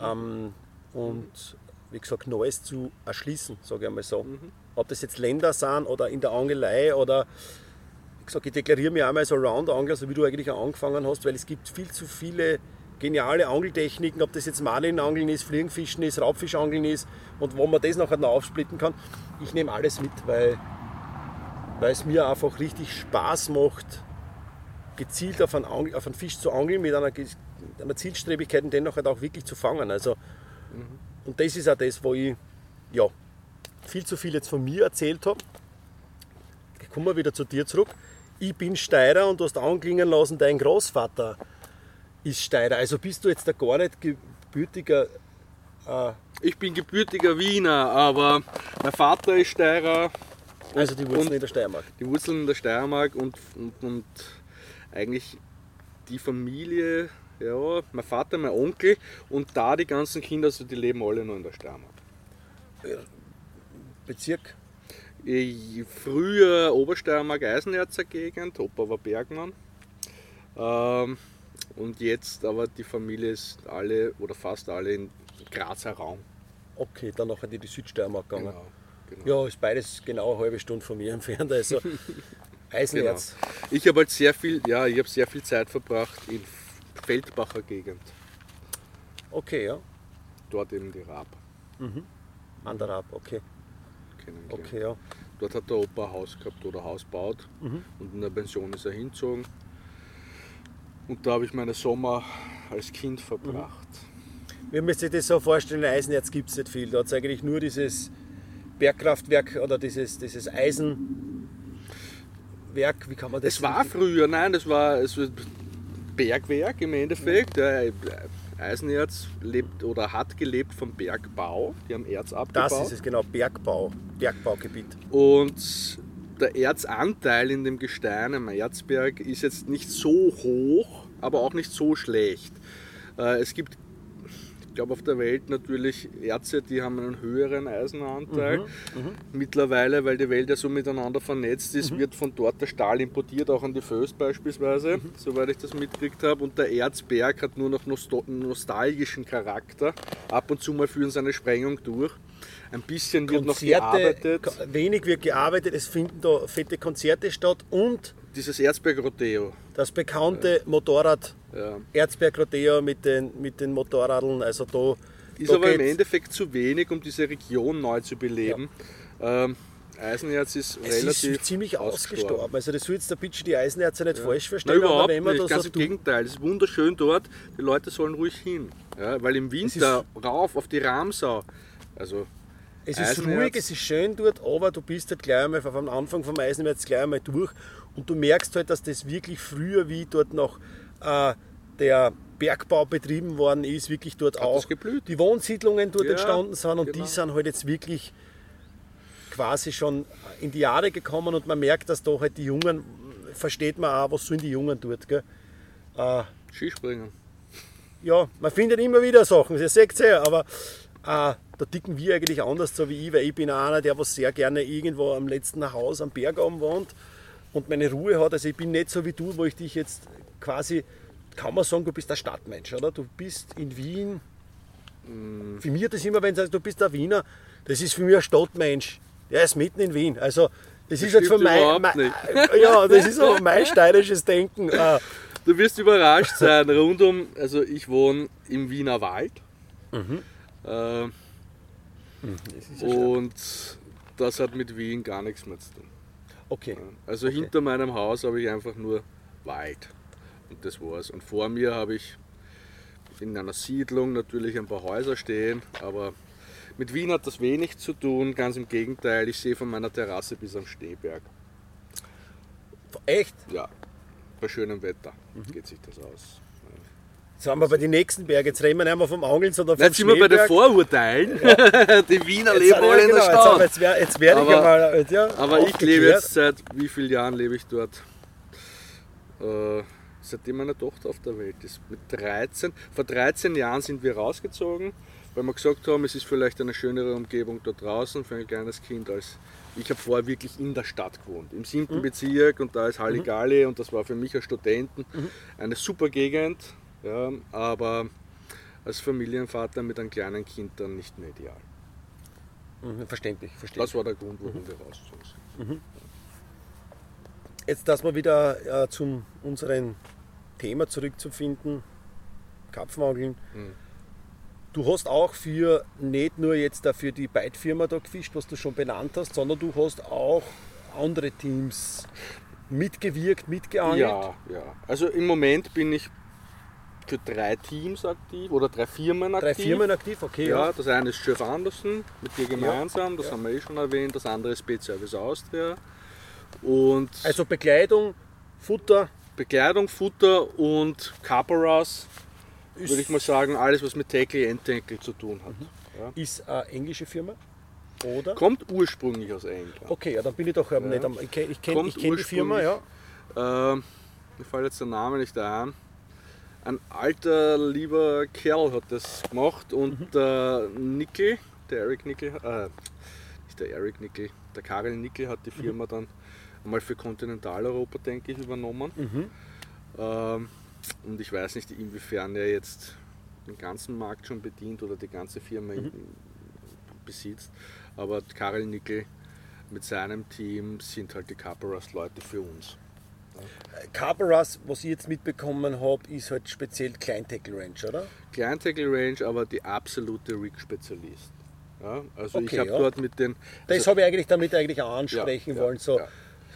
ähm, und wie gesagt, Neues zu erschließen, sage ich einmal so. Mhm. Ob das jetzt Länder sind oder in der Angelei oder wie gesagt, ich deklariere mich einmal als Allround-Angler, so wie du eigentlich auch angefangen hast, weil es gibt viel zu viele geniale Angeltechniken, ob das jetzt Marlinangeln ist, Fliegenfischen ist, Raubfischangeln ist und wo man das nachher noch aufsplitten kann. Ich nehme alles mit, weil, weil es mir einfach richtig Spaß macht, gezielt auf einen, Angel, auf einen Fisch zu angeln mit einer, einer Zielstrebigkeit und den nachher auch wirklich zu fangen. Also, Und das ist auch das, wo ich ja, viel zu viel jetzt von mir erzählt habe. Kommen wir wieder zu dir zurück. Ich bin Steirer und du hast anklingen lassen, dein Großvater ist Steirer. Also bist du jetzt da gar nicht gebürtiger. Äh, Ich bin gebürtiger Wiener, aber mein Vater ist Steirer, also die Wurzeln in der Steiermark. die Wurzeln in der Steiermark und, und, und eigentlich die Familie, ja, mein Vater, mein Onkel und da die ganzen Kinder, also die leben alle noch in der Steiermark. Bezirk. Ich, früher Obersteiermark Eisenerzer Gegend, Opa war Bergmann. Ähm, und jetzt aber die Familie ist alle oder fast alle in Grazer Raum. Okay, dann nachher in die Südsteiermark gegangen. Genau, genau. Ja, ist beides genau eine halbe Stunde von mir entfernt. Also Eisenerz. Ich habe halt sehr viel, ja, ich habe sehr viel Zeit verbracht in Feldbacher Gegend. Okay, ja. Dort eben die Raab Anderab, okay. kennengelernt. Okay, ja. Dort hat der Opa ein Haus gehabt oder Haus gebaut und in der Pension ist er hingezogen. Und da habe ich meine Sommer als Kind verbracht. Wie müsst ihr das so vorstellen, in Eisenerz gibt es nicht viel. Da hat es eigentlich nur dieses Bergkraftwerk oder dieses, dieses Eisenwerk, wie kann man das Es war früher, nein, das war es war Bergwerk im Endeffekt. Ja, Eisenerz lebt oder hat gelebt vom Bergbau. Die haben Erz abgebaut. Das ist es genau, Bergbau, Bergbaugebiet. Und der Erzanteil in dem Gestein am Erzberg ist jetzt nicht so hoch, aber auch nicht so schlecht. Äh, Es gibt, glaube, auf der Welt natürlich Erze, die haben einen höheren Eisenanteil. Mittlerweile, weil die Welt ja so miteinander vernetzt ist, wird von dort der Stahl importiert, auch an die Föß beispielsweise, soweit ich das mitgekriegt habe. Und der Erzberg hat nur noch nostalgischen Charakter. Ab und zu mal führen seine Sprengung durch. Ein bisschen wird noch Konzerte, gearbeitet. ko- wenig wird gearbeitet, es finden da fette Konzerte statt und dieses Erzberg-Rodeo. Das bekannte Motorrad, Ja. Erzberg-Rodeo mit den, mit den Motorradeln, also da. Ist da aber im Endeffekt zu wenig, um diese Region neu zu beleben. Ähm, Eisenerz ist Es relativ ist ziemlich ausgestorben. ausgestorben. Also das soll jetzt der Pitch die Eisenerze nicht falsch Na, verstehen, überhaupt aber wenn man nicht, da ganz so im Gegenteil. Es ist wunderschön dort, die Leute sollen ruhig hin. Ja, weil im Winter rauf auf die Ramsau, also Es ist Eisenerz. ruhig, es ist schön dort, aber du bist halt gleich einmal vom Anfang vom Eisenerz gleich einmal durch und du merkst halt, dass das wirklich früher, wie dort noch äh, der Bergbau betrieben worden ist, wirklich dort Hat auch die Wohnsiedlungen dort Ja, entstanden sind und genau. die sind halt jetzt wirklich quasi schon in die Jahre gekommen und man merkt, dass da halt die Jungen, versteht man auch, was sollen die Jungen dort, gell? Äh, Skispringen. ja, man findet immer wieder Sachen, das seht ihr ja, aber äh, da ticken wir eigentlich anders, so wie ich, weil ich bin auch einer, der was sehr gerne irgendwo am letzten Haus am Berg oben wohnt und meine Ruhe hat. Also ich bin nicht so wie du, wo ich dich jetzt quasi, kann man sagen, du bist der Stadtmensch, oder? Du bist in Wien. Für mich das immer, wenn du sagst, du bist der Wiener, das ist für mich ein Stadtmensch. Der ist mitten in Wien. Also das, ist halt stimmt für mein, mein ja, das ist aber mein steirisches Denken. Äh, Du wirst überrascht sein, rundum, also ich wohne im Wiener Wald. Mhm. Äh, das ist ja und das hat mit Wien gar nichts mehr zu tun. okay. Also hinter meinem Haus habe ich einfach nur Wald. Und das war's. Und vor mir habe ich in einer Siedlung natürlich ein paar Häuser stehen, aber mit Wien hat das wenig zu tun. Ganz im Gegenteil, ich sehe von meiner Terrasse bis am Schneeberg. Echt? Ja, bei schönem Wetter Mhm. geht sich das aus. Jetzt sind wir bei den nächsten Bergen. Jetzt reden wir nicht mehr vom Angeln, sondern vom Jetzt sind wir bei den. Vorurteilen. Die Wiener Jetzt, leben alle in der genau, Stadt. jetzt, wer- jetzt werde ich Aber- einmal ja, Aber ich lebe jetzt seit wie vielen Jahren lebe ich dort? Äh, seitdem meine Tochter auf der Welt ist. Mit 13. Vor 13 Jahren sind wir rausgezogen, weil wir gesagt haben, es ist vielleicht eine schönere Umgebung da draußen für ein kleines Kind als. Ich habe vorher wirklich in der Stadt gewohnt, im Mhm. siebten Bezirk und da ist Halligalli und das war für mich als Studenten Mhm. eine super Gegend, ja, aber als Familienvater mit einem kleinen Kind dann nicht mehr ideal. Mhm, verständlich, verständlich. Das war der Grund, warum wir rausgezogen sind. Jetzt, dass wir wieder äh, zu unserem Thema zurückzufinden, Karpfenangeln. Mhm. Du hast auch für, nicht nur jetzt dafür die Beitfirma da gefischt, was du schon benannt hast, sondern du hast auch andere Teams mitgewirkt, mitgeangelt. Ja, ja. Also im Moment bin ich für drei Teams aktiv oder drei Firmen aktiv. Drei Firmen aktiv, okay. Ja, das eine ist Chef Andersen mit dir gemeinsam, das ja. haben wir eh schon erwähnt. Das andere ist B-Service Austria. Und Also Bekleidung, Futter, Bekleidung, Futter und Caparas, würde ich mal sagen, alles was mit Tackle, Endtackle zu tun hat. Mhm. Ja. ist eine englische Firma, oder? Kommt ursprünglich aus England. Okay, ja, dann bin ich doch ähm, nicht am. Ich kenne ich kenn, kenn die Firma, ja. Ähm, mir fällt jetzt der Name nicht ein. Ein alter, lieber Kerl hat das gemacht und Mhm. der Nickel, der Eric Nickel, äh, nicht der Eric Nickel, der Karel Nickel hat die Mhm. Firma dann einmal für Kontinentaleuropa, denke ich, übernommen. Mhm. Ähm, und ich weiß nicht, inwiefern er jetzt den ganzen Markt schon bedient oder die ganze Firma Mhm. besitzt. Aber Karel Nickel mit seinem Team sind halt die Caparas-Leute für uns. Carbaras, was ich jetzt mitbekommen habe, ist halt speziell Kleintackle Ranch, oder? Kleintackle Range, aber die absolute Rig-Spezialist. Ja, also ich Okay, habe ja. dort mit den. Das also, habe ich eigentlich damit eigentlich auch ansprechen Ja, wollen. So.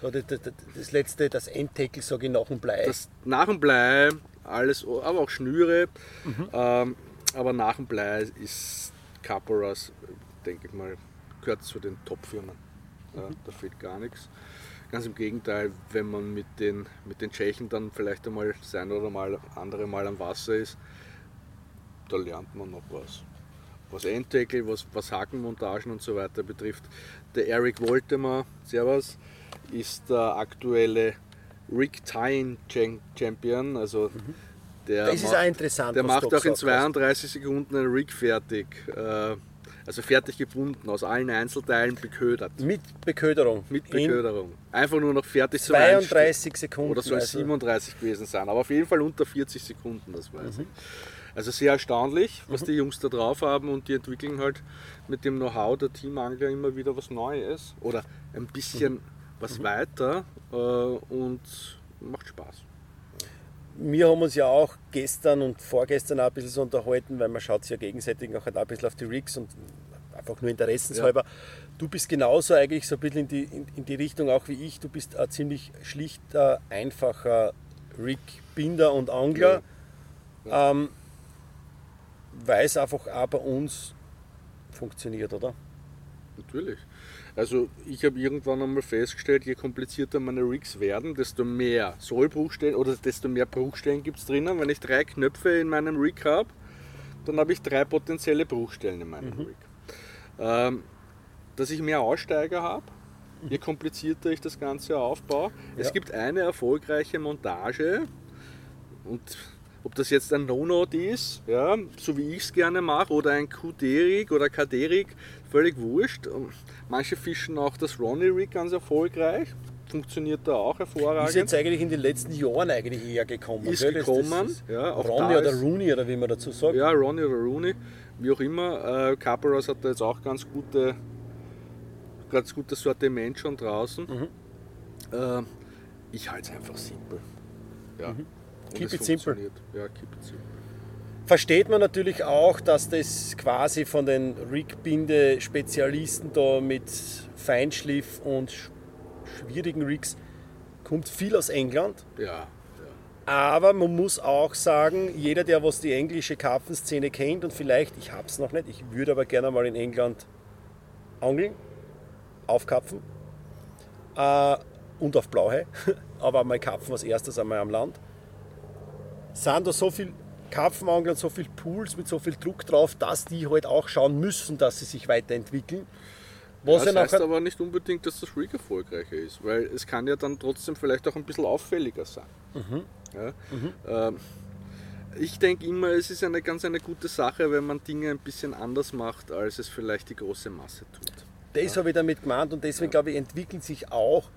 So das, das, das letzte, das Endtackle, sage ich, nach dem Blei. das nach dem Blei, alles, aber auch Schnüre. Mhm. Ähm, aber nach dem Blei ist Caparas, denke ich mal, gehört zu den Top-Firmen. Ja, Mhm. Da fehlt gar nichts. Ganz im Gegenteil, wenn man mit den, mit den Tschechen dann vielleicht einmal das ein oder mal andere Mal am Wasser ist, da lernt man noch was. Was Endtackle, was, was Hakenmontagen und so weiter betrifft. Der Eric Woltemer, Servus, ist der aktuelle Rick Tyne Champion. Also der Mhm. das ist macht, auch interessant. der macht auch in gesagt hast. 32 Sekunden einen Rig fertig. Äh, Also fertig gebunden, aus allen Einzelteilen beködert. Mit Beköderung. Mit Beköderung. Einfach nur noch fertig zum 32 Sekunden. Oder soll es also 37 gewesen sein, aber auf jeden Fall unter 40 Sekunden, das weiß Mhm. ich. Also sehr erstaunlich, was die Jungs da drauf haben und die entwickeln halt mit dem Know-how der Teamangler immer wieder was Neues oder ein bisschen was weiter äh, und macht Spaß. Wir haben uns ja auch gestern und vorgestern auch ein bisschen so unterhalten, weil man schaut sich ja gegenseitig auch ein bisschen auf die Rigs und einfach nur interessenshalber. Ja. Du bist genauso eigentlich so ein bisschen in die, in, in die Richtung auch wie ich. Du bist ein ziemlich schlichter, einfacher Rig-Binder und Angler. Ja. Ja. Ähm, weil es einfach auch bei uns funktioniert, oder? Natürlich. Also ich habe irgendwann einmal festgestellt, je komplizierter meine Rigs werden, desto mehr Sollbruchstellen oder desto mehr Bruchstellen gibt es drinnen. Wenn ich drei Knöpfe in meinem Rig habe, dann habe ich drei potenzielle Bruchstellen in meinem mhm. Rig. Ähm, dass ich mehr Aussteiger habe, je komplizierter ich das Ganze aufbaue. Ja. Es gibt eine erfolgreiche Montage und ob das jetzt ein No-Note ist, ja, so wie ich es gerne mache, oder ein QD-Rig oder KD-Rig, völlig wurscht. Manche fischen auch das Ronnie-Rig ganz erfolgreich. Funktioniert da auch hervorragend. Ist jetzt eigentlich in den letzten Jahren eigentlich eher gekommen. Ist gell? gekommen. Das, das ja, Ronnie oder Rooney oder wie man dazu sagt. Ja, Ronnie oder Rooney, wie auch immer. Äh, Caparos hat da jetzt auch ganz gute ganz gutes Sortiment schon draußen. Mhm. Äh, ich halte es einfach simpel. Ja. Mhm. Keep it simple. Ja, keep it simple. Versteht man natürlich auch, dass das quasi von den Rig-Binde-Spezialisten da mit Feinschliff und schwierigen Rigs kommt viel aus England. Ja, ja. Aber man muss auch sagen, jeder, der was die englische Karpfenszene kennt und vielleicht, ich habe es noch nicht, ich würde aber gerne mal in England angeln, aufkapfen äh, und auf Blauhai, aber mal kapfen als erstes einmal am Land sind da so viel Karpfenangler und so viele Pools mit so viel Druck drauf, dass die halt auch schauen müssen, dass sie sich weiterentwickeln. Was ja, das heißt aber nicht unbedingt, dass das Rig erfolgreicher ist, weil es kann ja dann trotzdem vielleicht auch ein bisschen auffälliger sein. Mhm. Ja? Mhm. Ähm, ich denke immer, es ist eine ganz eine gute Sache, wenn man Dinge ein bisschen anders macht, als es vielleicht die große Masse tut. Das ja. habe ich damit gemeint und deswegen ja. glaube ich, entwickelt sich auch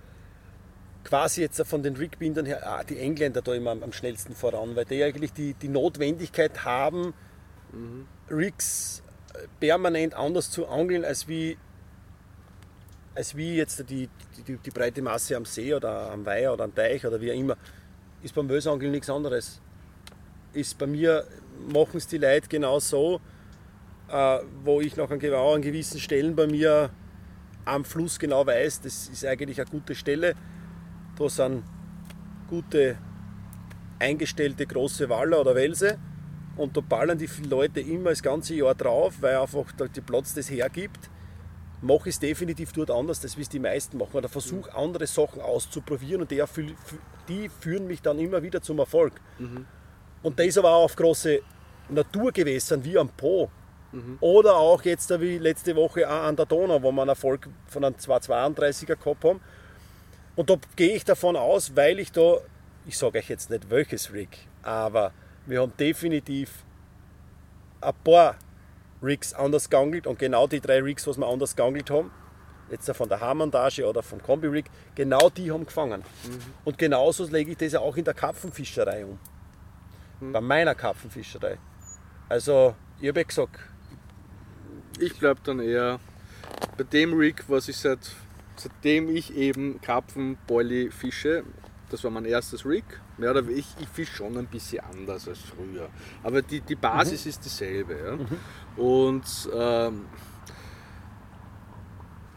quasi jetzt von den Rigbindern her ah, die Engländer da immer am, am, schnellsten voran, weil die eigentlich die, die Notwendigkeit haben, mhm. Rigs äh, permanent anders zu angeln, als wie, als wie jetzt die, die, die breite Masse am See oder am Weiher oder am Teich oder wie auch immer. Ist beim Wösangeln nichts anderes. Ist bei mir, machen es die Leute genau so, äh, wo ich noch an, an gewissen Stellen bei mir am Fluss genau weiß, das ist eigentlich eine gute Stelle da sind gute eingestellte große Waller oder Welse und da ballern die Leute immer das ganze Jahr drauf, weil einfach der Platz das hergibt. Mache ich es definitiv dort anders, als wie es die meisten machen. Oder versuche andere Sachen auszuprobieren und die, die, führen mich dann immer wieder zum Erfolg. Mhm. Und das ist aber auch auf große Naturgewässern wie am Po. Mhm. Oder auch jetzt wie letzte Woche an der Donau, wo wir einen Erfolg von einem 232er gehabt haben. Und da gehe ich davon aus, weil ich da, ich sage euch jetzt nicht welches Rig, aber wir haben definitiv ein paar Rigs anders geangelt und genau die drei Rigs, was wir anders geangelt haben, jetzt von der Haarmontage oder vom Kombi-Rig, genau die haben gefangen. Mhm. Und genauso lege ich das ja auch in der Karpfenfischerei um. Mhm. Bei meiner Karpfenfischerei. Also, ich habe ja gesagt. Ich bleibe dann eher bei dem Rig, was ich seit seitdem ich eben Karpfen, Boilie fische, das war mein erstes Rig. Ja, oder ich, ich fische schon ein bisschen anders als früher. Aber die, die Basis mhm. ist dieselbe. Ja? Mhm. Und ähm,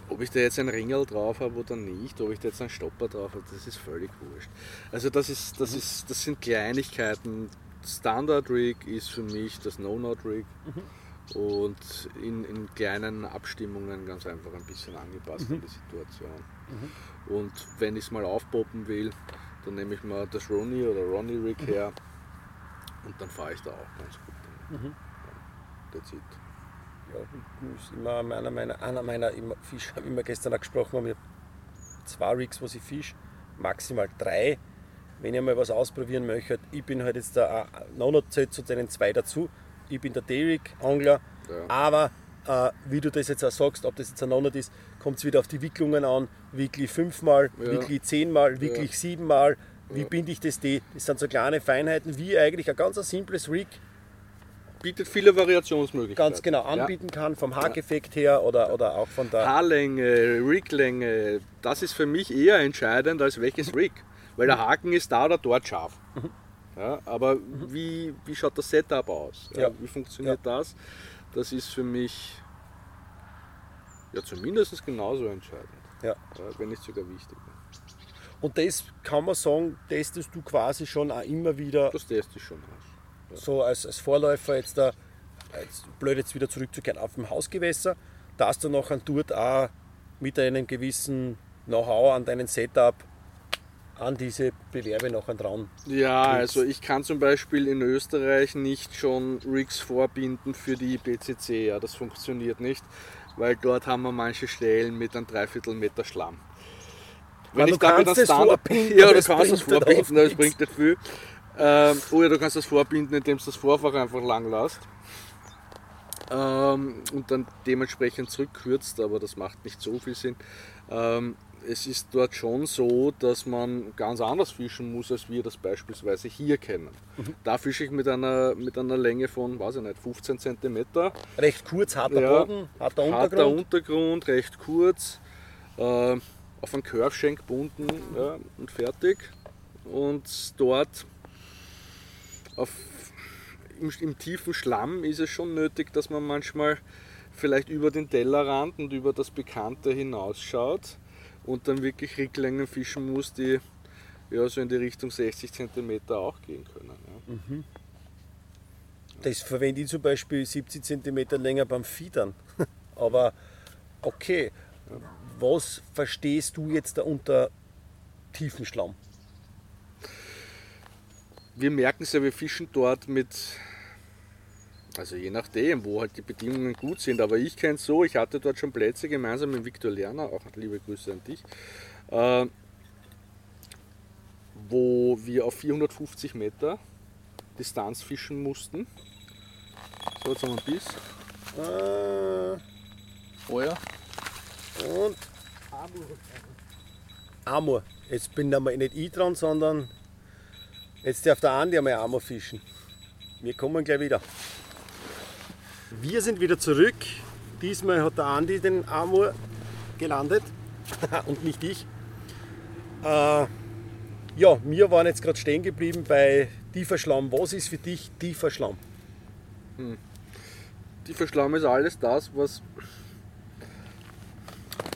ob ich da jetzt einen Ringel drauf habe oder nicht, ob ich da jetzt einen Stopper drauf habe, das ist völlig wurscht. Also das, ist, das, mhm. ist, das sind Kleinigkeiten. Standard Rig ist für mich das No-Not-Rig. Mhm und in, in, kleinen Abstimmungen ganz einfach ein bisschen angepasst mhm. an die Situation. Mhm. Und wenn ich es mal aufpoppen will, dann nehme ich mal das Ronnie oder Ronnie Rig mhm. her und dann fahre ich da auch ganz gut. Mhm. Ja, that's it. Ja, ist immer meiner, meiner, einer meiner Fisch, wie wir gestern auch gesprochen haben, habe zwei Rigs, was ich fisch, maximal drei. Wenn ihr mal was ausprobieren möchtet, ich bin halt jetzt da, noch zu den zwei dazu, ich bin der Derrick-Angler, ja. aber äh, wie du das jetzt auch sagst, ob das jetzt ein ist, kommt es wieder auf die Wicklungen an. Wickli fünfmal, ja. Wickli zehnmal, Wickli ja. siebenmal. Wie ja. binde ich das? Die? Das sind so kleine Feinheiten, wie eigentlich ein ganz simples Rig bietet viele Variationsmöglichkeiten. ganz genau anbieten kann, vom Haareffekt her oder, oder auch von der. Haarlänge, Riglänge, das ist für mich eher entscheidend als welches Rig. Weil der Haken ist da oder dort scharf. Ja, aber wie, wie schaut das Setup aus? Ja, Ja. Wie funktioniert das? Das ist für mich ja zumindest genauso entscheidend. Ja. Wenn nicht sogar wichtig. Und das kann man sagen, testest du quasi schon auch immer wieder Das teste ich schon aus. so als, als Vorläufer jetzt da, jetzt blöd jetzt wieder zurückzukehren auf dem Hausgewässer, dass du noch dort auch mit einem gewissen Know-how an deinem Setup an diese Bewerbe noch dran. Ja, Rigs. also ich kann zum Beispiel in Österreich nicht schon Rigs vorbinden für die IPCC. Ja, das funktioniert nicht, weil dort haben wir manche Stellen mit einem Dreiviertelmeter Schlamm. Aber du damit kannst einen vorbinden, ja, du kannst das bringt vorbinden, nichts. bringt nicht viel. Ähm, oder du kannst das vorbinden, indem du das Vorfach einfach lang lässt. Ähm, und dann dementsprechend zurückkürzt, aber das macht nicht so viel Sinn. Ähm, es ist dort schon so, dass man ganz anders fischen muss, als wir das beispielsweise hier kennen. Mhm. Da fische ich mit einer, mit einer Länge von, weiß ich nicht, 15 cm. Recht kurz, harter Ja, Boden, harter Harter Untergrund. Untergrund, recht kurz, äh, auf einen Curve-Schenk gebunden ja, und fertig. Und dort auf, im, im tiefen Schlamm ist es schon nötig, dass man manchmal vielleicht über den Tellerrand und über das Bekannte hinausschaut und dann wirklich Ricklängen fischen muss, die ja, so in die Richtung 60 cm auch gehen können. Ja. Das verwende ich zum Beispiel 70 cm länger beim Fiedern. Aber okay, was verstehst du jetzt da unter tiefen Schlamm? wir merken es ja, wir fischen dort mit, also je nachdem, wo halt die Bedingungen gut sind. Aber ich kenne es so, ich hatte dort schon Plätze gemeinsam mit Viktor Lerner, auch liebe Grüße an dich, äh, wo wir auf 450 Meter Distanz fischen mussten. So, jetzt haben wir einen Biss. Äh, ja. und Amur. Jetzt bin da mal nicht ich dran, sondern jetzt darf der Andi einmal Amur fischen. Wir kommen gleich wieder. Wir sind wieder zurück. Diesmal hat der Andi den Amur gelandet und nicht ich. Äh, ja, wir waren jetzt gerade stehen geblieben bei tiefer Schlamm. Was ist für dich tiefer Schlamm? Tiefer Schlamm ist alles das, was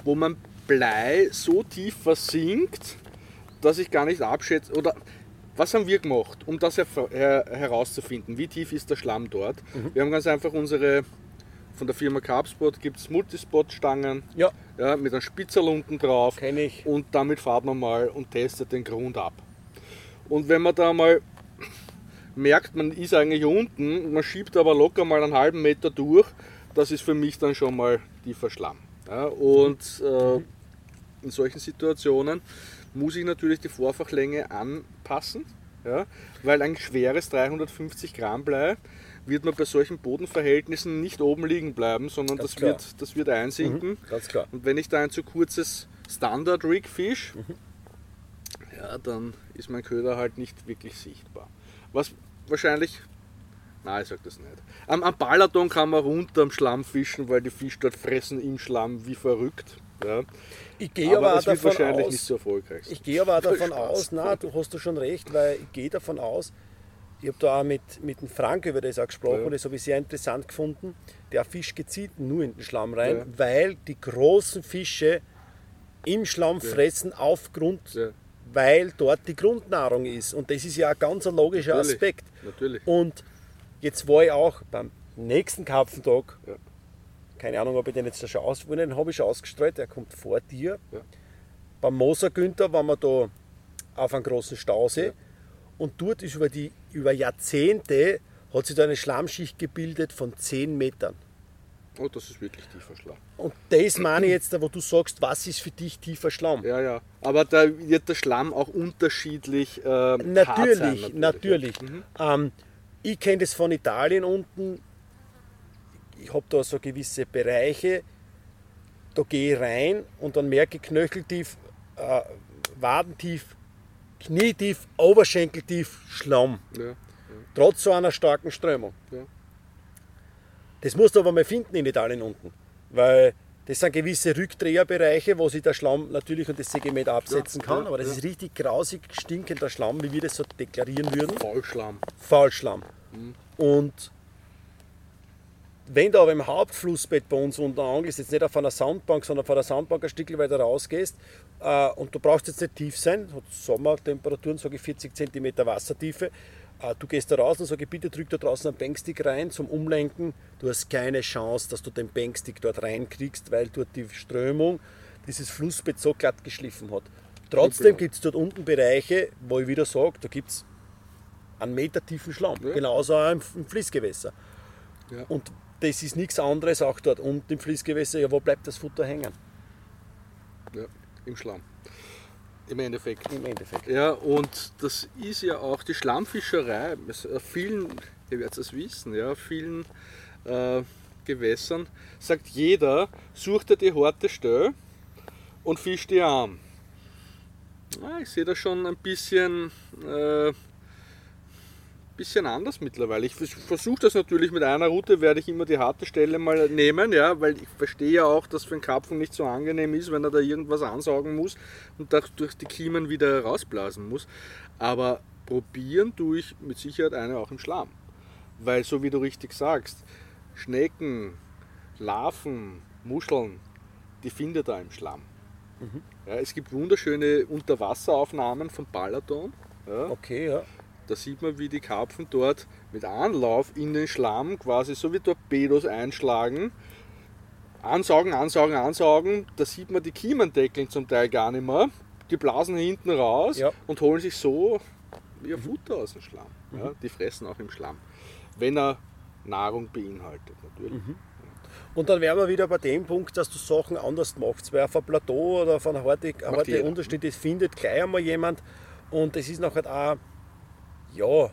wo man Blei so tief versinkt, dass ich gar nicht abschätze. Oder was haben wir gemacht, um das her her herauszufinden? Wie tief ist der Schlamm dort? Wir haben ganz einfach unsere, von der Firma Carpsport gibt es Multispot-Stangen Ja, ja, mit einem Spitzel unten drauf kenne ich. und damit fahrt man mal und testet den Grund ab. Und wenn man da mal merkt, man ist eigentlich unten, man schiebt aber locker mal einen halben Meter durch, das ist für mich dann schon mal tiefer Schlamm. Ja, und äh, in solchen Situationen muss ich natürlich die Vorfachlänge anpassen, ja, weil ein schweres 350 Gramm Blei wird man bei solchen Bodenverhältnissen nicht oben liegen bleiben, sondern Ganz das klar. wird, das wird einsinken. Ganz klar. Und wenn ich da ein zu kurzes Standard-Rig fisch, ja, dann ist mein Köder halt nicht wirklich sichtbar. Was wahrscheinlich, nein, ich sag das nicht. Am, am Balaton kann man runter am Schlamm fischen, weil die Fische dort fressen im Schlamm wie verrückt. Ja. Ich gehe aber, Aber es davon wahrscheinlich aus, nicht so erfolgreich sein. Ich gehe aber davon aus, na, du hast du schon recht, weil ich gehe davon aus, ich habe da auch mit, mit dem Frank über das auch gesprochen, Ja. das habe ich sehr interessant gefunden. Der Fisch gezielt nur in den Schlamm rein, Ja. weil die großen Fische im Schlamm fressen aufgrund, Ja. weil dort die Grundnahrung ist. Und das ist ja ein ganz ein logischer Natürlich. Aspekt. Natürlich. Und jetzt war ich auch beim nächsten Karpfentag, Ja. Keine Ahnung, ob ich den jetzt schon ausgewählt den habe ich schon ausgestreut, der kommt vor dir. Ja. Beim Moser Günther waren wir da auf einem großen Stausee Ja. und dort ist über, die, über Jahrzehnte hat sich da eine Schlammschicht gebildet von 10 Metern. Oh, das ist wirklich tiefer Schlamm. Und das meine ich jetzt, wo du sagst, was ist für dich tiefer Schlamm? Ja, ja. Aber da wird der Schlamm auch unterschiedlich äh, hart sein, Natürlich, natürlich. Mhm. Ähm, ich kenne das von Italien unten. Ich habe da so gewisse Bereiche, da gehe ich rein und dann merke ich knöcheltief, äh, wadentief, knietief, oberschenkeltief Schlamm. Ja, Trotz so einer starken Strömung. ja. Das musst du aber mal finden in Italien unten. Weil das sind gewisse Rückdreherbereiche, wo sich der Schlamm natürlich und das Segment absetzen Ja, kann. ja, aber das ja. ist richtig grausig stinkender Schlamm, wie wir das so deklarieren würden. Faulschlamm. Faulschlamm. Und wenn du aber im Hauptflussbett bei uns unten angelst, jetzt nicht auf einer Sandbank, sondern von der Sandbank ein Stück weiter rausgehst, äh, und du brauchst jetzt nicht tief sein, hat Sommertemperaturen, sage ich 40 cm Wassertiefe, äh, du gehst da raus und sage, bitte drück da draußen einen Bankstick rein zum Umlenken. Du hast keine Chance, dass du den Bankstick dort reinkriegst, weil dort die Strömung dieses Flussbett so glatt geschliffen hat. Trotzdem gibt es dort unten Bereiche, wo ich wieder sage, da gibt es einen Meter tiefen Schlamm, Ja. genauso auch im, im Fließgewässer. Ja. Und das ist nichts anderes auch dort unten im Fließgewässer. Ja, wo bleibt das Futter hängen? Ja, im Schlamm. Im Endeffekt. Im Endeffekt. Ja, und das ist ja auch die Schlammfischerei. Auf vielen, ihr werdet es wissen, ja, auf vielen äh, Gewässern sagt jeder, such dir die harte Stelle und fisch die an. Ja, ich sehe das schon ein bisschen, äh, bisschen anders mittlerweile. Ich versuche das natürlich mit einer Route, werde ich immer die harte Stelle mal nehmen, ja, weil ich verstehe ja auch, dass für einen Karpfen nicht so angenehm ist, wenn er da irgendwas ansaugen muss und durch die Kiemen wieder rausblasen muss. Aber probieren tue ich mit Sicherheit eine auch im Schlamm. Weil so wie du richtig sagst, Schnecken, Larven, Muscheln, die findet er im Schlamm. Ja, es gibt wunderschöne Unterwasseraufnahmen von Balaton. Ja, Okay, ja. Da sieht man, wie die Karpfen dort mit Anlauf in den Schlamm quasi so wie Torpedos einschlagen. Ansaugen, ansaugen, ansaugen. Da sieht man die Kiemendeckeln zum Teil gar nicht mehr. Die blasen hinten raus Ja. und holen sich so ihr Futter aus dem Schlamm. Ja, die fressen auch im Schlamm. Wenn er Nahrung beinhaltet, natürlich. Und dann wären wir wieder bei dem Punkt, dass du Sachen anders machst. Weil auf einem Plateau oder auf einer harte. Unterschnitt, das findet gleich einmal jemand. Und das ist nachher auch, ja,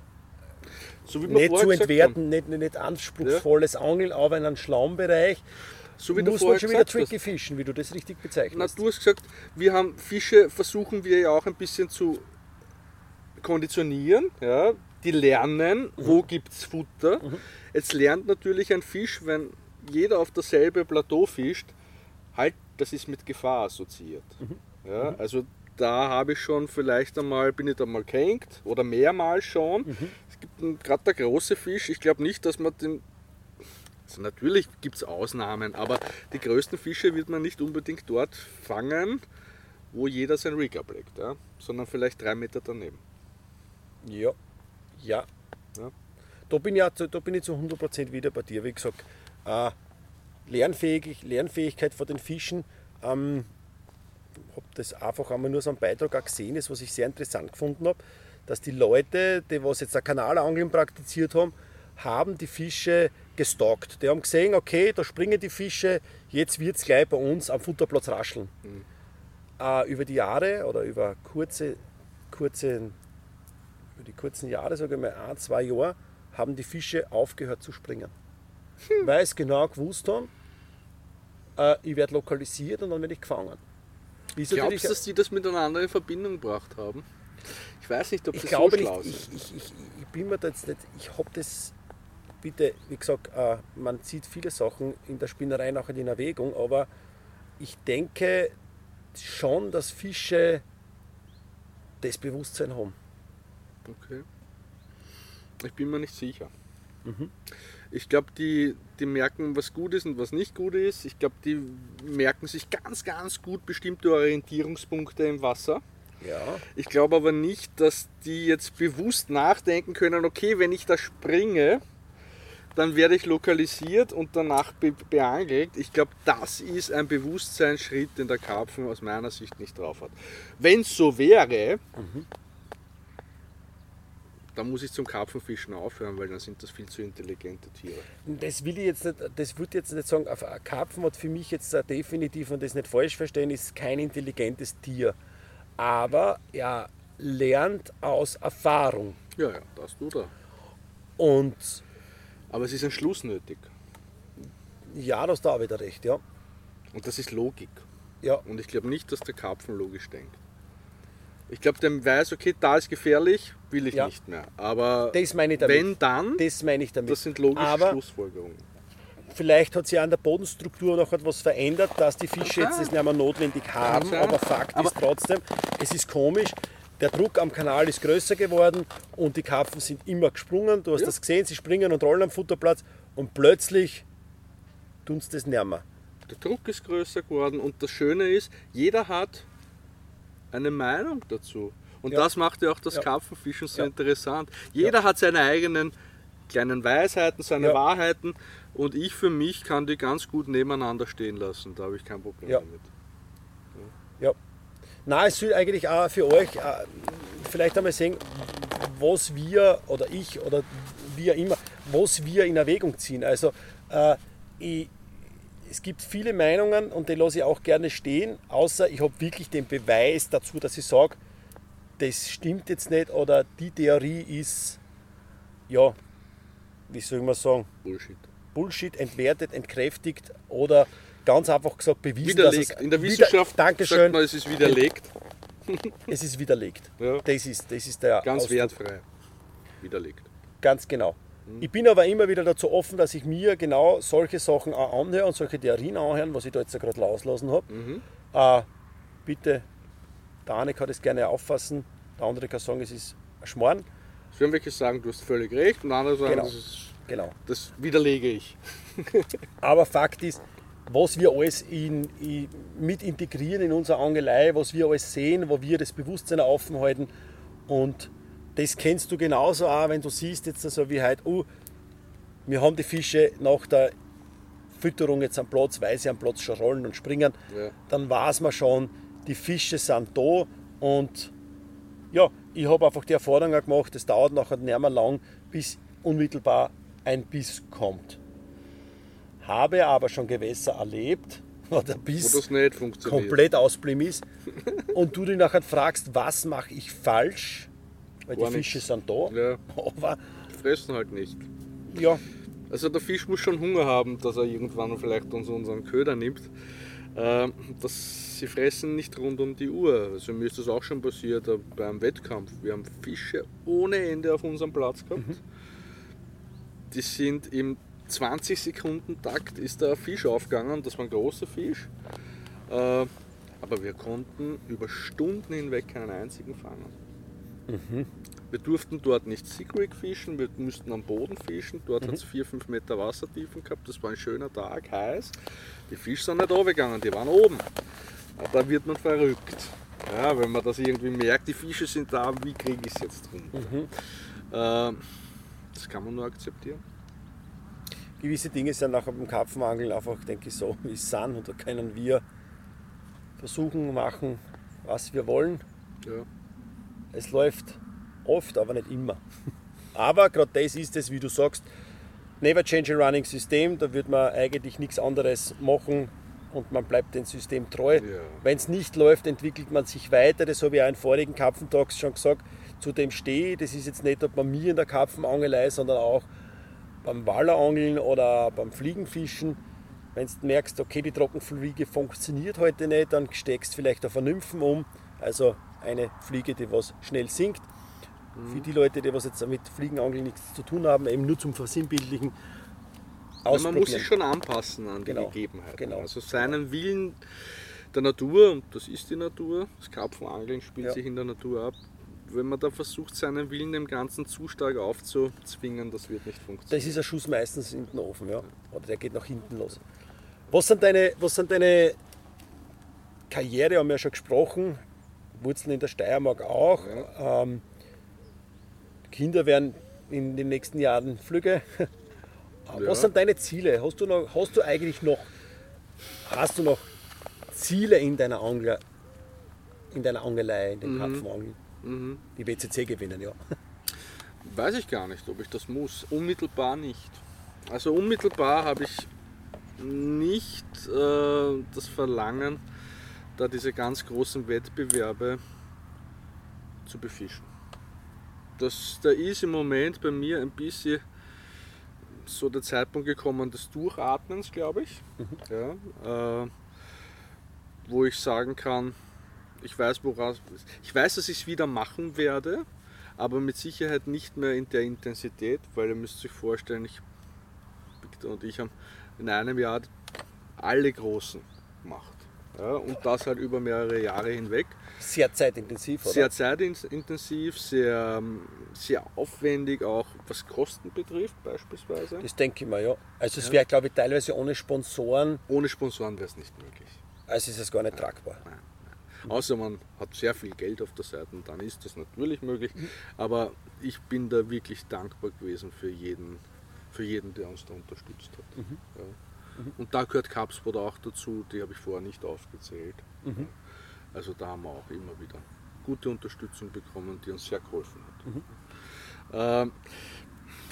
So wie nicht zu entwerten, nicht, nicht, nicht anspruchsvolles Angeln, aber in einem Schlammbereich haben. So wie du muss man schon wieder gesagt hast. tricky fischen, wie du das richtig Na, bezeichnest. du hast gesagt, wir haben Fische, versuchen wir ja auch ein bisschen zu konditionieren. Ja? Die lernen, wo gibt es Futter. Jetzt lernt natürlich ein Fisch, wenn jeder auf dasselbe Plateau fischt, halt, das ist mit Gefahr assoziiert. Ja? Also da habe ich schon vielleicht einmal, bin ich da mal gehängt oder mehrmals schon. Es gibt gerade der große Fisch, ich glaube nicht, dass man den also natürlich gibt es Ausnahmen, aber die größten Fische wird man nicht unbedingt dort fangen, wo jeder sein Rig ablegt, ja? sondern vielleicht drei Meter daneben. Ja, ja. Ja. Da, bin ich auch, zu- da bin ich zu 100% wieder bei dir. Wie gesagt, äh, Lernfähig, Lernfähigkeit von den Fischen. Ähm, habe das einfach einmal nur so einen Beitrag auch gesehen, ist, was ich sehr interessant gefunden habe, dass die Leute, die was jetzt ein Kanalangeln praktiziert haben, haben die Fische gestalkt. Die haben gesehen, okay, da springen die Fische, jetzt wird es gleich bei uns am Futterplatz rascheln. Äh, über die Jahre oder über kurze, kurze über die kurzen Jahre, sage ich mal ein, zwei Jahre, haben die Fische aufgehört zu springen. Weil sie genau gewusst haben, äh, ich werde lokalisiert und dann werde ich gefangen. Natürlich- Glaubst du, dass die das miteinander in Verbindung gebracht haben? Ich weiß nicht, ob ich das glaube so schlau nicht, ist. ich, ich, ich, ich bin mir da jetzt nicht, ich habe das, bitte, wie gesagt, äh, man zieht viele Sachen in der Spinnerei nachher in Erwägung, aber ich denke schon, dass Fische das Bewusstsein haben. Okay. Ich bin mir nicht sicher. Mhm. Ich glaube, die, die merken, was gut ist und was nicht gut ist. Ich glaube, die merken sich ganz, ganz gut bestimmte Orientierungspunkte im Wasser. Ja. Ich glaube aber nicht, dass die jetzt bewusst nachdenken können, okay, wenn ich da springe, dann werde ich lokalisiert und danach be beangelt. Ich glaube, das ist ein Bewusstseinsschritt, den der Karpfen aus meiner Sicht nicht drauf hat. Wenn es so wäre, dann muss ich zum Karpfenfischen aufhören, weil dann sind das viel zu intelligente Tiere. Das will ich jetzt nicht, das würde ich jetzt nicht sagen. Ein Karpfen hat für mich jetzt definitiv, und das nicht falsch verstehen, ist kein intelligentes Tier. Aber er lernt aus Erfahrung. Ja, ja, das tut er. Und Aber es ist ein Schluss nötig. ja, das da auch wieder recht, ja. Und das ist Logik. Ja, Und ich glaube nicht, dass der Karpfen logisch denkt. Ich glaube, der weiß, okay, da ist gefährlich, will ich Ja. nicht mehr. Aber wenn dann, das meine ich damit. das sind logische Aber Schlussfolgerungen. Vielleicht hat sich an der Bodenstruktur noch etwas verändert, dass die Fische Kann jetzt das nicht mehr notwendig haben. sein. Aber Fakt Aber- ist trotzdem, es ist komisch. Der Druck am Kanal ist größer geworden und die Karpfen sind immer gesprungen. Du hast Ja. das gesehen, sie springen und rollen am Futterplatz und plötzlich tun sie das nicht mehr. Der Druck ist größer geworden und das Schöne ist, jeder hat eine Meinung dazu. Und Ja. das macht ja auch das Ja. Karpfenfischen so Ja. interessant. Jeder hat seine eigenen kleinen Weisheiten, seine. Wahrheiten und ich für mich kann die ganz gut nebeneinander stehen lassen. Da habe ich kein Problem damit. Ja. Na, es soll eigentlich auch für euch äh, vielleicht einmal sehen, was wir oder ich oder wir immer, was wir in Erwägung ziehen. Also äh, ich, es gibt viele Meinungen und die lasse ich auch gerne stehen, außer ich habe wirklich den Beweis dazu, dass ich sage, das stimmt jetzt nicht oder die Theorie ist, ja, wie soll man sagen, Bullshit. Bullshit entwertet, entkräftigt oder ganz einfach gesagt bewiesen, Widerlegt. dass es In der wieder- Wissenschaft Dankeschön, sagt man, es ist widerlegt. es ist widerlegt. Ja. Das, ist, das ist der Ganz Ausdruck. wertfrei. Widerlegt. Ganz genau. Ich bin aber immer wieder dazu offen, dass ich mir genau solche Sachen auch anhöre und solche Theorien anhören, was ich da jetzt gerade auslassen habe. Äh, bitte, der eine kann das gerne auffassen, der andere kann sagen, es ist ein Schmarrn. Es werden welche sagen, du hast völlig recht und andere sagen, Genau. das, ist, Genau. das widerlege ich. Aber Fakt ist, was wir alles in, in, mit integrieren in unsere Angelei, was wir alles sehen, wo wir das Bewusstsein aufhalten. Und das kennst du genauso auch, wenn du siehst jetzt so wie heute, oh, wir haben die Fische nach der Fütterung jetzt am Platz, weil sie am Platz schon rollen und springen, Ja. dann weiß man schon, die Fische sind da und ja, ich habe einfach die Erfahrung gemacht, es dauert nachher nicht mehr lang, bis unmittelbar ein Biss kommt. Habe aber schon Gewässer erlebt, wo der Wo Biss funktioniert. komplett ausblieben ist und du dich nachher fragst, was mache ich falsch, weil Gar die nichts. Fische sind da, Ja, aber die fressen halt nicht. ja, Also der Fisch muss schon Hunger haben, dass er irgendwann vielleicht uns unseren Köder nimmt. Ähm, das, sie fressen nicht rund um die Uhr. Also mir ist das auch schon passiert äh, beim Wettkampf. Wir haben Fische ohne Ende auf unserem Platz gehabt. Die sind im 20 Sekunden Takt ist ein Fisch aufgegangen. Das war ein großer Fisch. Äh, aber wir konnten über Stunden hinweg keinen einzigen fangen. Wir durften dort nicht Sea Creek fischen, wir mussten am Boden fischen. Dort hat es 4-5 Meter Wassertiefen gehabt. Das war ein schöner Tag, heiß. Die Fische sind nicht runtergegangen, die waren oben. Da wird man verrückt. Ja, wenn man das irgendwie merkt, die Fische sind da, wie kriege ich es jetzt runter? Ähm, das kann man nur akzeptieren. gewisse Dinge sind nachher beim Karpfenangeln einfach, denke ich, so wie es sind und da können wir versuchen, machen, was wir wollen. Ja. Es läuft oft, aber nicht immer. Aber gerade das ist es, wie du sagst, never change a running System, da wird man eigentlich nichts anderes machen und man bleibt dem System treu. Ja. Wenn es nicht läuft, entwickelt man sich weiter, das habe ich auch in vorigen Karpfentags schon gesagt, zu dem stehe. Das ist jetzt nicht nur bei mir in der Karpfenangelei, sondern auch beim Wallerangeln oder beim Fliegenfischen. Wenn du merkst, okay, die Trockenfliege funktioniert heute nicht, dann steckst du vielleicht auf eine Nymphen um. Also eine Fliege, die was schnell sinkt. Für die Leute, die was jetzt mit Fliegenangeln nichts zu tun haben, eben nur zum Versinnbildlichen. Ja, man muss sich schon anpassen an die Genau, Gegebenheiten. genau. Also seinen Willen der Natur, und das ist die Natur, das Karpfenangeln spielt Ja. sich in der Natur ab. Wenn man da versucht, seinen Willen dem Ganzen zu stark aufzuzwingen, das wird nicht funktionieren. Das ist ein Schuss meistens in den Ofen, ja. Oder der geht nach hinten los. Was sind deine, was sind deine Karriere, haben wir ja schon gesprochen, Wurzeln in der Steiermark auch. Ähm, Kinder werden in den nächsten Jahren Flügge. Ja. Was sind deine Ziele? Hast du, noch, hast du eigentlich noch, hast du noch Ziele in deiner Angler, in deiner Angelei, in den Karpfenangeln? Mhm. Die WCC gewinnen, ja. Weiß ich gar nicht, ob ich das muss. Unmittelbar nicht. Also unmittelbar habe ich nicht äh, das Verlangen, da diese ganz großen Wettbewerbe zu befischen. Das, da ist im Moment bei mir ein bisschen so der Zeitpunkt gekommen des Durchatmens, glaube ich. Ja, äh, wo ich sagen kann, ich weiß, woraus, ich weiß, dass ich es wieder machen werde, aber mit Sicherheit nicht mehr in der Intensität, weil ihr müsst euch vorstellen, ich, Victor und ich haben in einem Jahr alle großen macht. Ja, und das halt über mehrere Jahre hinweg. Sehr zeitintensiv, oder? Sehr zeitintensiv, sehr, sehr aufwendig, auch was Kosten betrifft beispielsweise. Das denke ich mal, ja. Also es wäre, glaube ich, teilweise ohne Sponsoren, Ohne Sponsoren wäre es nicht möglich. also ist es gar nicht tragbar. Nein, nein. Außer man hat sehr viel Geld auf der Seite, dann ist das natürlich möglich. Aber ich bin da wirklich dankbar gewesen für jeden, für jeden der uns da unterstützt hat. Ja. Und da gehört Cupsport auch dazu, die habe ich vorher nicht aufgezählt. Ja. Also da haben wir auch immer wieder gute Unterstützung bekommen, die uns sehr geholfen hat. Ähm,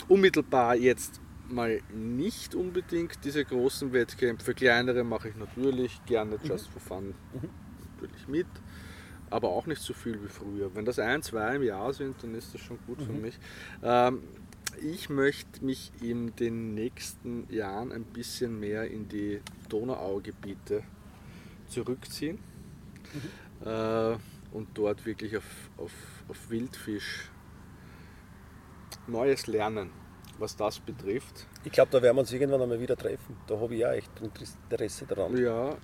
unmittelbar jetzt mal nicht unbedingt diese großen Wettkämpfe. Kleinere mache ich natürlich gerne just for fun natürlich mit, aber auch nicht so viel wie früher. Wenn das ein, zwei im Jahr sind, dann ist das schon gut für mich. Ähm, ich möchte mich in den nächsten Jahren ein bisschen mehr in die Donauaugebiete zurückziehen äh, und dort wirklich auf, auf, auf Wildfisch Neues lernen, was das betrifft. Ich glaube, da werden wir uns irgendwann einmal wieder treffen. Da habe ich ja echt Interesse daran. Ja,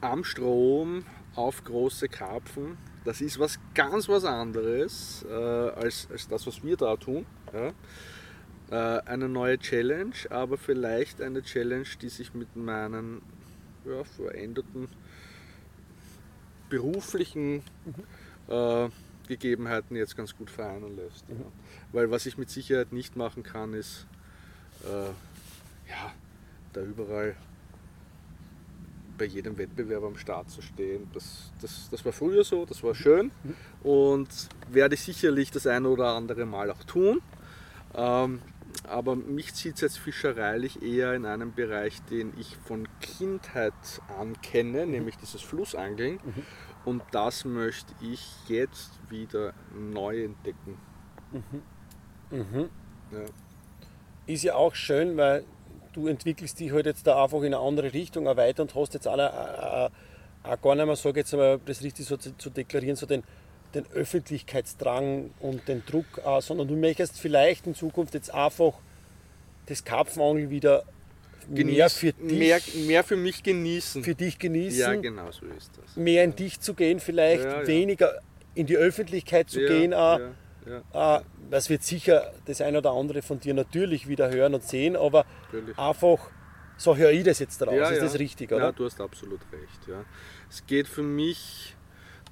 am Strom auf große Karpfen, das ist was ganz was anderes äh, als, als das, was wir da tun. Ja. Äh, eine neue Challenge, aber vielleicht eine Challenge, die sich mit meinen ja, veränderten beruflichen äh, Gegebenheiten jetzt ganz gut vereinen lässt. Ja. Weil was ich mit Sicherheit nicht machen kann, ist äh, ja, da überall bei jedem Wettbewerb am Start zu stehen. Das, das, das war früher so, das war schön und werde ich sicherlich das eine oder andere Mal auch tun. Ähm, aber mich zieht es jetzt fischereilich eher in einen Bereich, den ich von Kindheit an kenne, nämlich dieses Flussangeln. Und das möchte ich jetzt wieder neu entdecken. Ja. Ist ja auch schön, weil du entwickelst dich halt jetzt da einfach in eine andere Richtung auch weiter und hast jetzt alle äh, äh, auch gar nicht mehr, sage jetzt mal, das richtig so zu, zu deklarieren, so den, den Öffentlichkeitsdrang und den Druck, äh, sondern du möchtest vielleicht in Zukunft jetzt einfach das Karpfenangeln wieder mehr Genieß- für dich, mehr, mehr für mich genießen. für dich genießen, ja, genau so ist das. mehr in dich zu gehen, vielleicht Ja, ja. weniger in die Öffentlichkeit zu ja, gehen. Auch. ja, ja, Äh, das wird sicher das eine oder andere von dir natürlich wieder hören und sehen, aber natürlich. einfach, so höre ich das jetzt daraus. Ja, ist ja. das richtig, Ja, oder? du hast absolut recht. Ja. Es geht für mich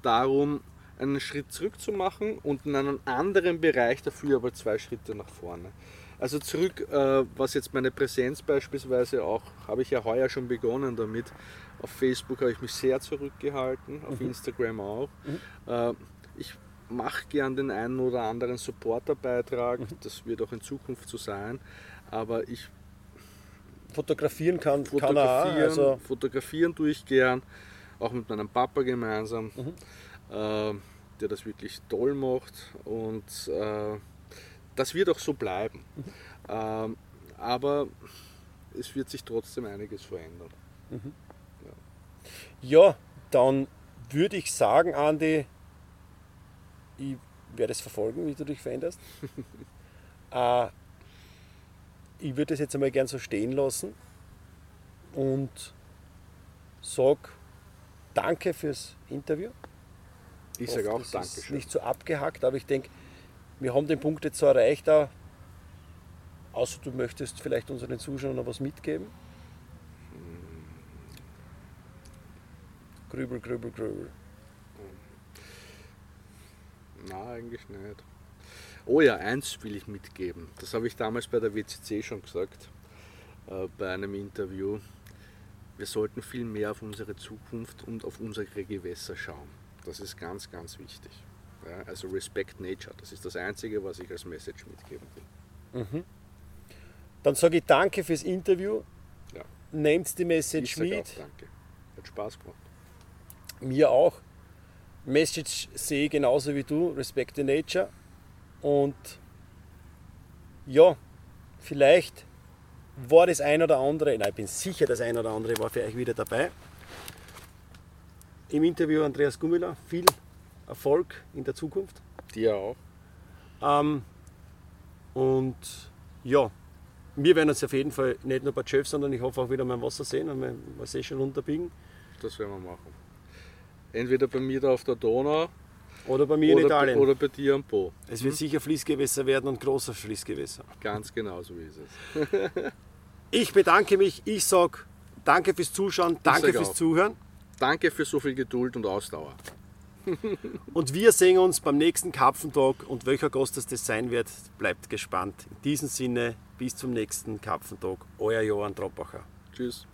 darum, einen Schritt zurück zu machen und in einem anderen Bereich dafür aber zwei Schritte nach vorne. Also zurück, äh, was jetzt meine Präsenz beispielsweise auch, habe ich ja heuer schon begonnen damit. Auf Facebook habe ich mich sehr zurückgehalten, auf Instagram auch. Äh, ich mache gern den einen oder anderen Supporterbeitrag, das wird auch in Zukunft so sein, aber ich Fotografieren kann, kann er auch. fotografieren, Also, fotografieren tue ich gern, auch mit meinem Papa gemeinsam, Mhm. Äh, der das wirklich toll macht und äh, das wird auch so bleiben. Mhm. Ähm, aber es wird sich trotzdem einiges verändern. ja, dann würde ich sagen, Andi, ich werde es verfolgen, wie du dich veränderst. äh, ich würde es jetzt einmal gern so stehen lassen und sag danke fürs Interview. Ich sage auch Dankeschön. Nicht so abgehackt, aber ich denke, wir haben den Punkt jetzt so erreicht. Auch, außer du möchtest vielleicht unseren Zuschauern noch was mitgeben. Grübel, grübel, grübel. Na, eigentlich nicht. Oh ja, eins will ich mitgeben. Das habe ich damals bei der WCC schon gesagt, äh, bei einem Interview. Wir sollten viel mehr auf unsere Zukunft und auf unsere Gewässer schauen. Das ist ganz, ganz wichtig. Ja, also Respect Nature, das ist das Einzige, was ich als Message mitgeben will. Dann sage ich danke fürs Interview. Ja. Nehmt die Ich Message sage auch mit. danke. Hat Spaß gemacht. Mir auch. Message sehe ich genauso wie du. Respect the Nature. Und ja, vielleicht war das ein oder andere, nein, ich bin sicher, das ein oder andere war für euch wieder dabei. Im Interview Andreas Gummiller. Viel Erfolg in der Zukunft. Dir auch. Ähm, und ja, wir werden uns auf jeden Fall nicht nur bei Chef, sondern ich hoffe auch wieder im Wasser sehen und See schon runterbiegen. Das werden wir machen. Entweder bei mir da auf der Donau Oder bei mir in oder, Italien. oder bei dir am Po. es wird sicher Fließgewässer werden und großer Fließgewässer. Ganz genau so ist es. Ich bedanke mich, ich sage danke fürs Zuschauen, danke fürs auch. Zuhören Danke für so viel Geduld und Ausdauer. und wir sehen uns beim nächsten Karpfentag und welcher Gast das, sein wird, bleibt gespannt. In diesem Sinne, bis zum nächsten Karpfentag, euer Johann Troppacher. Tschüss.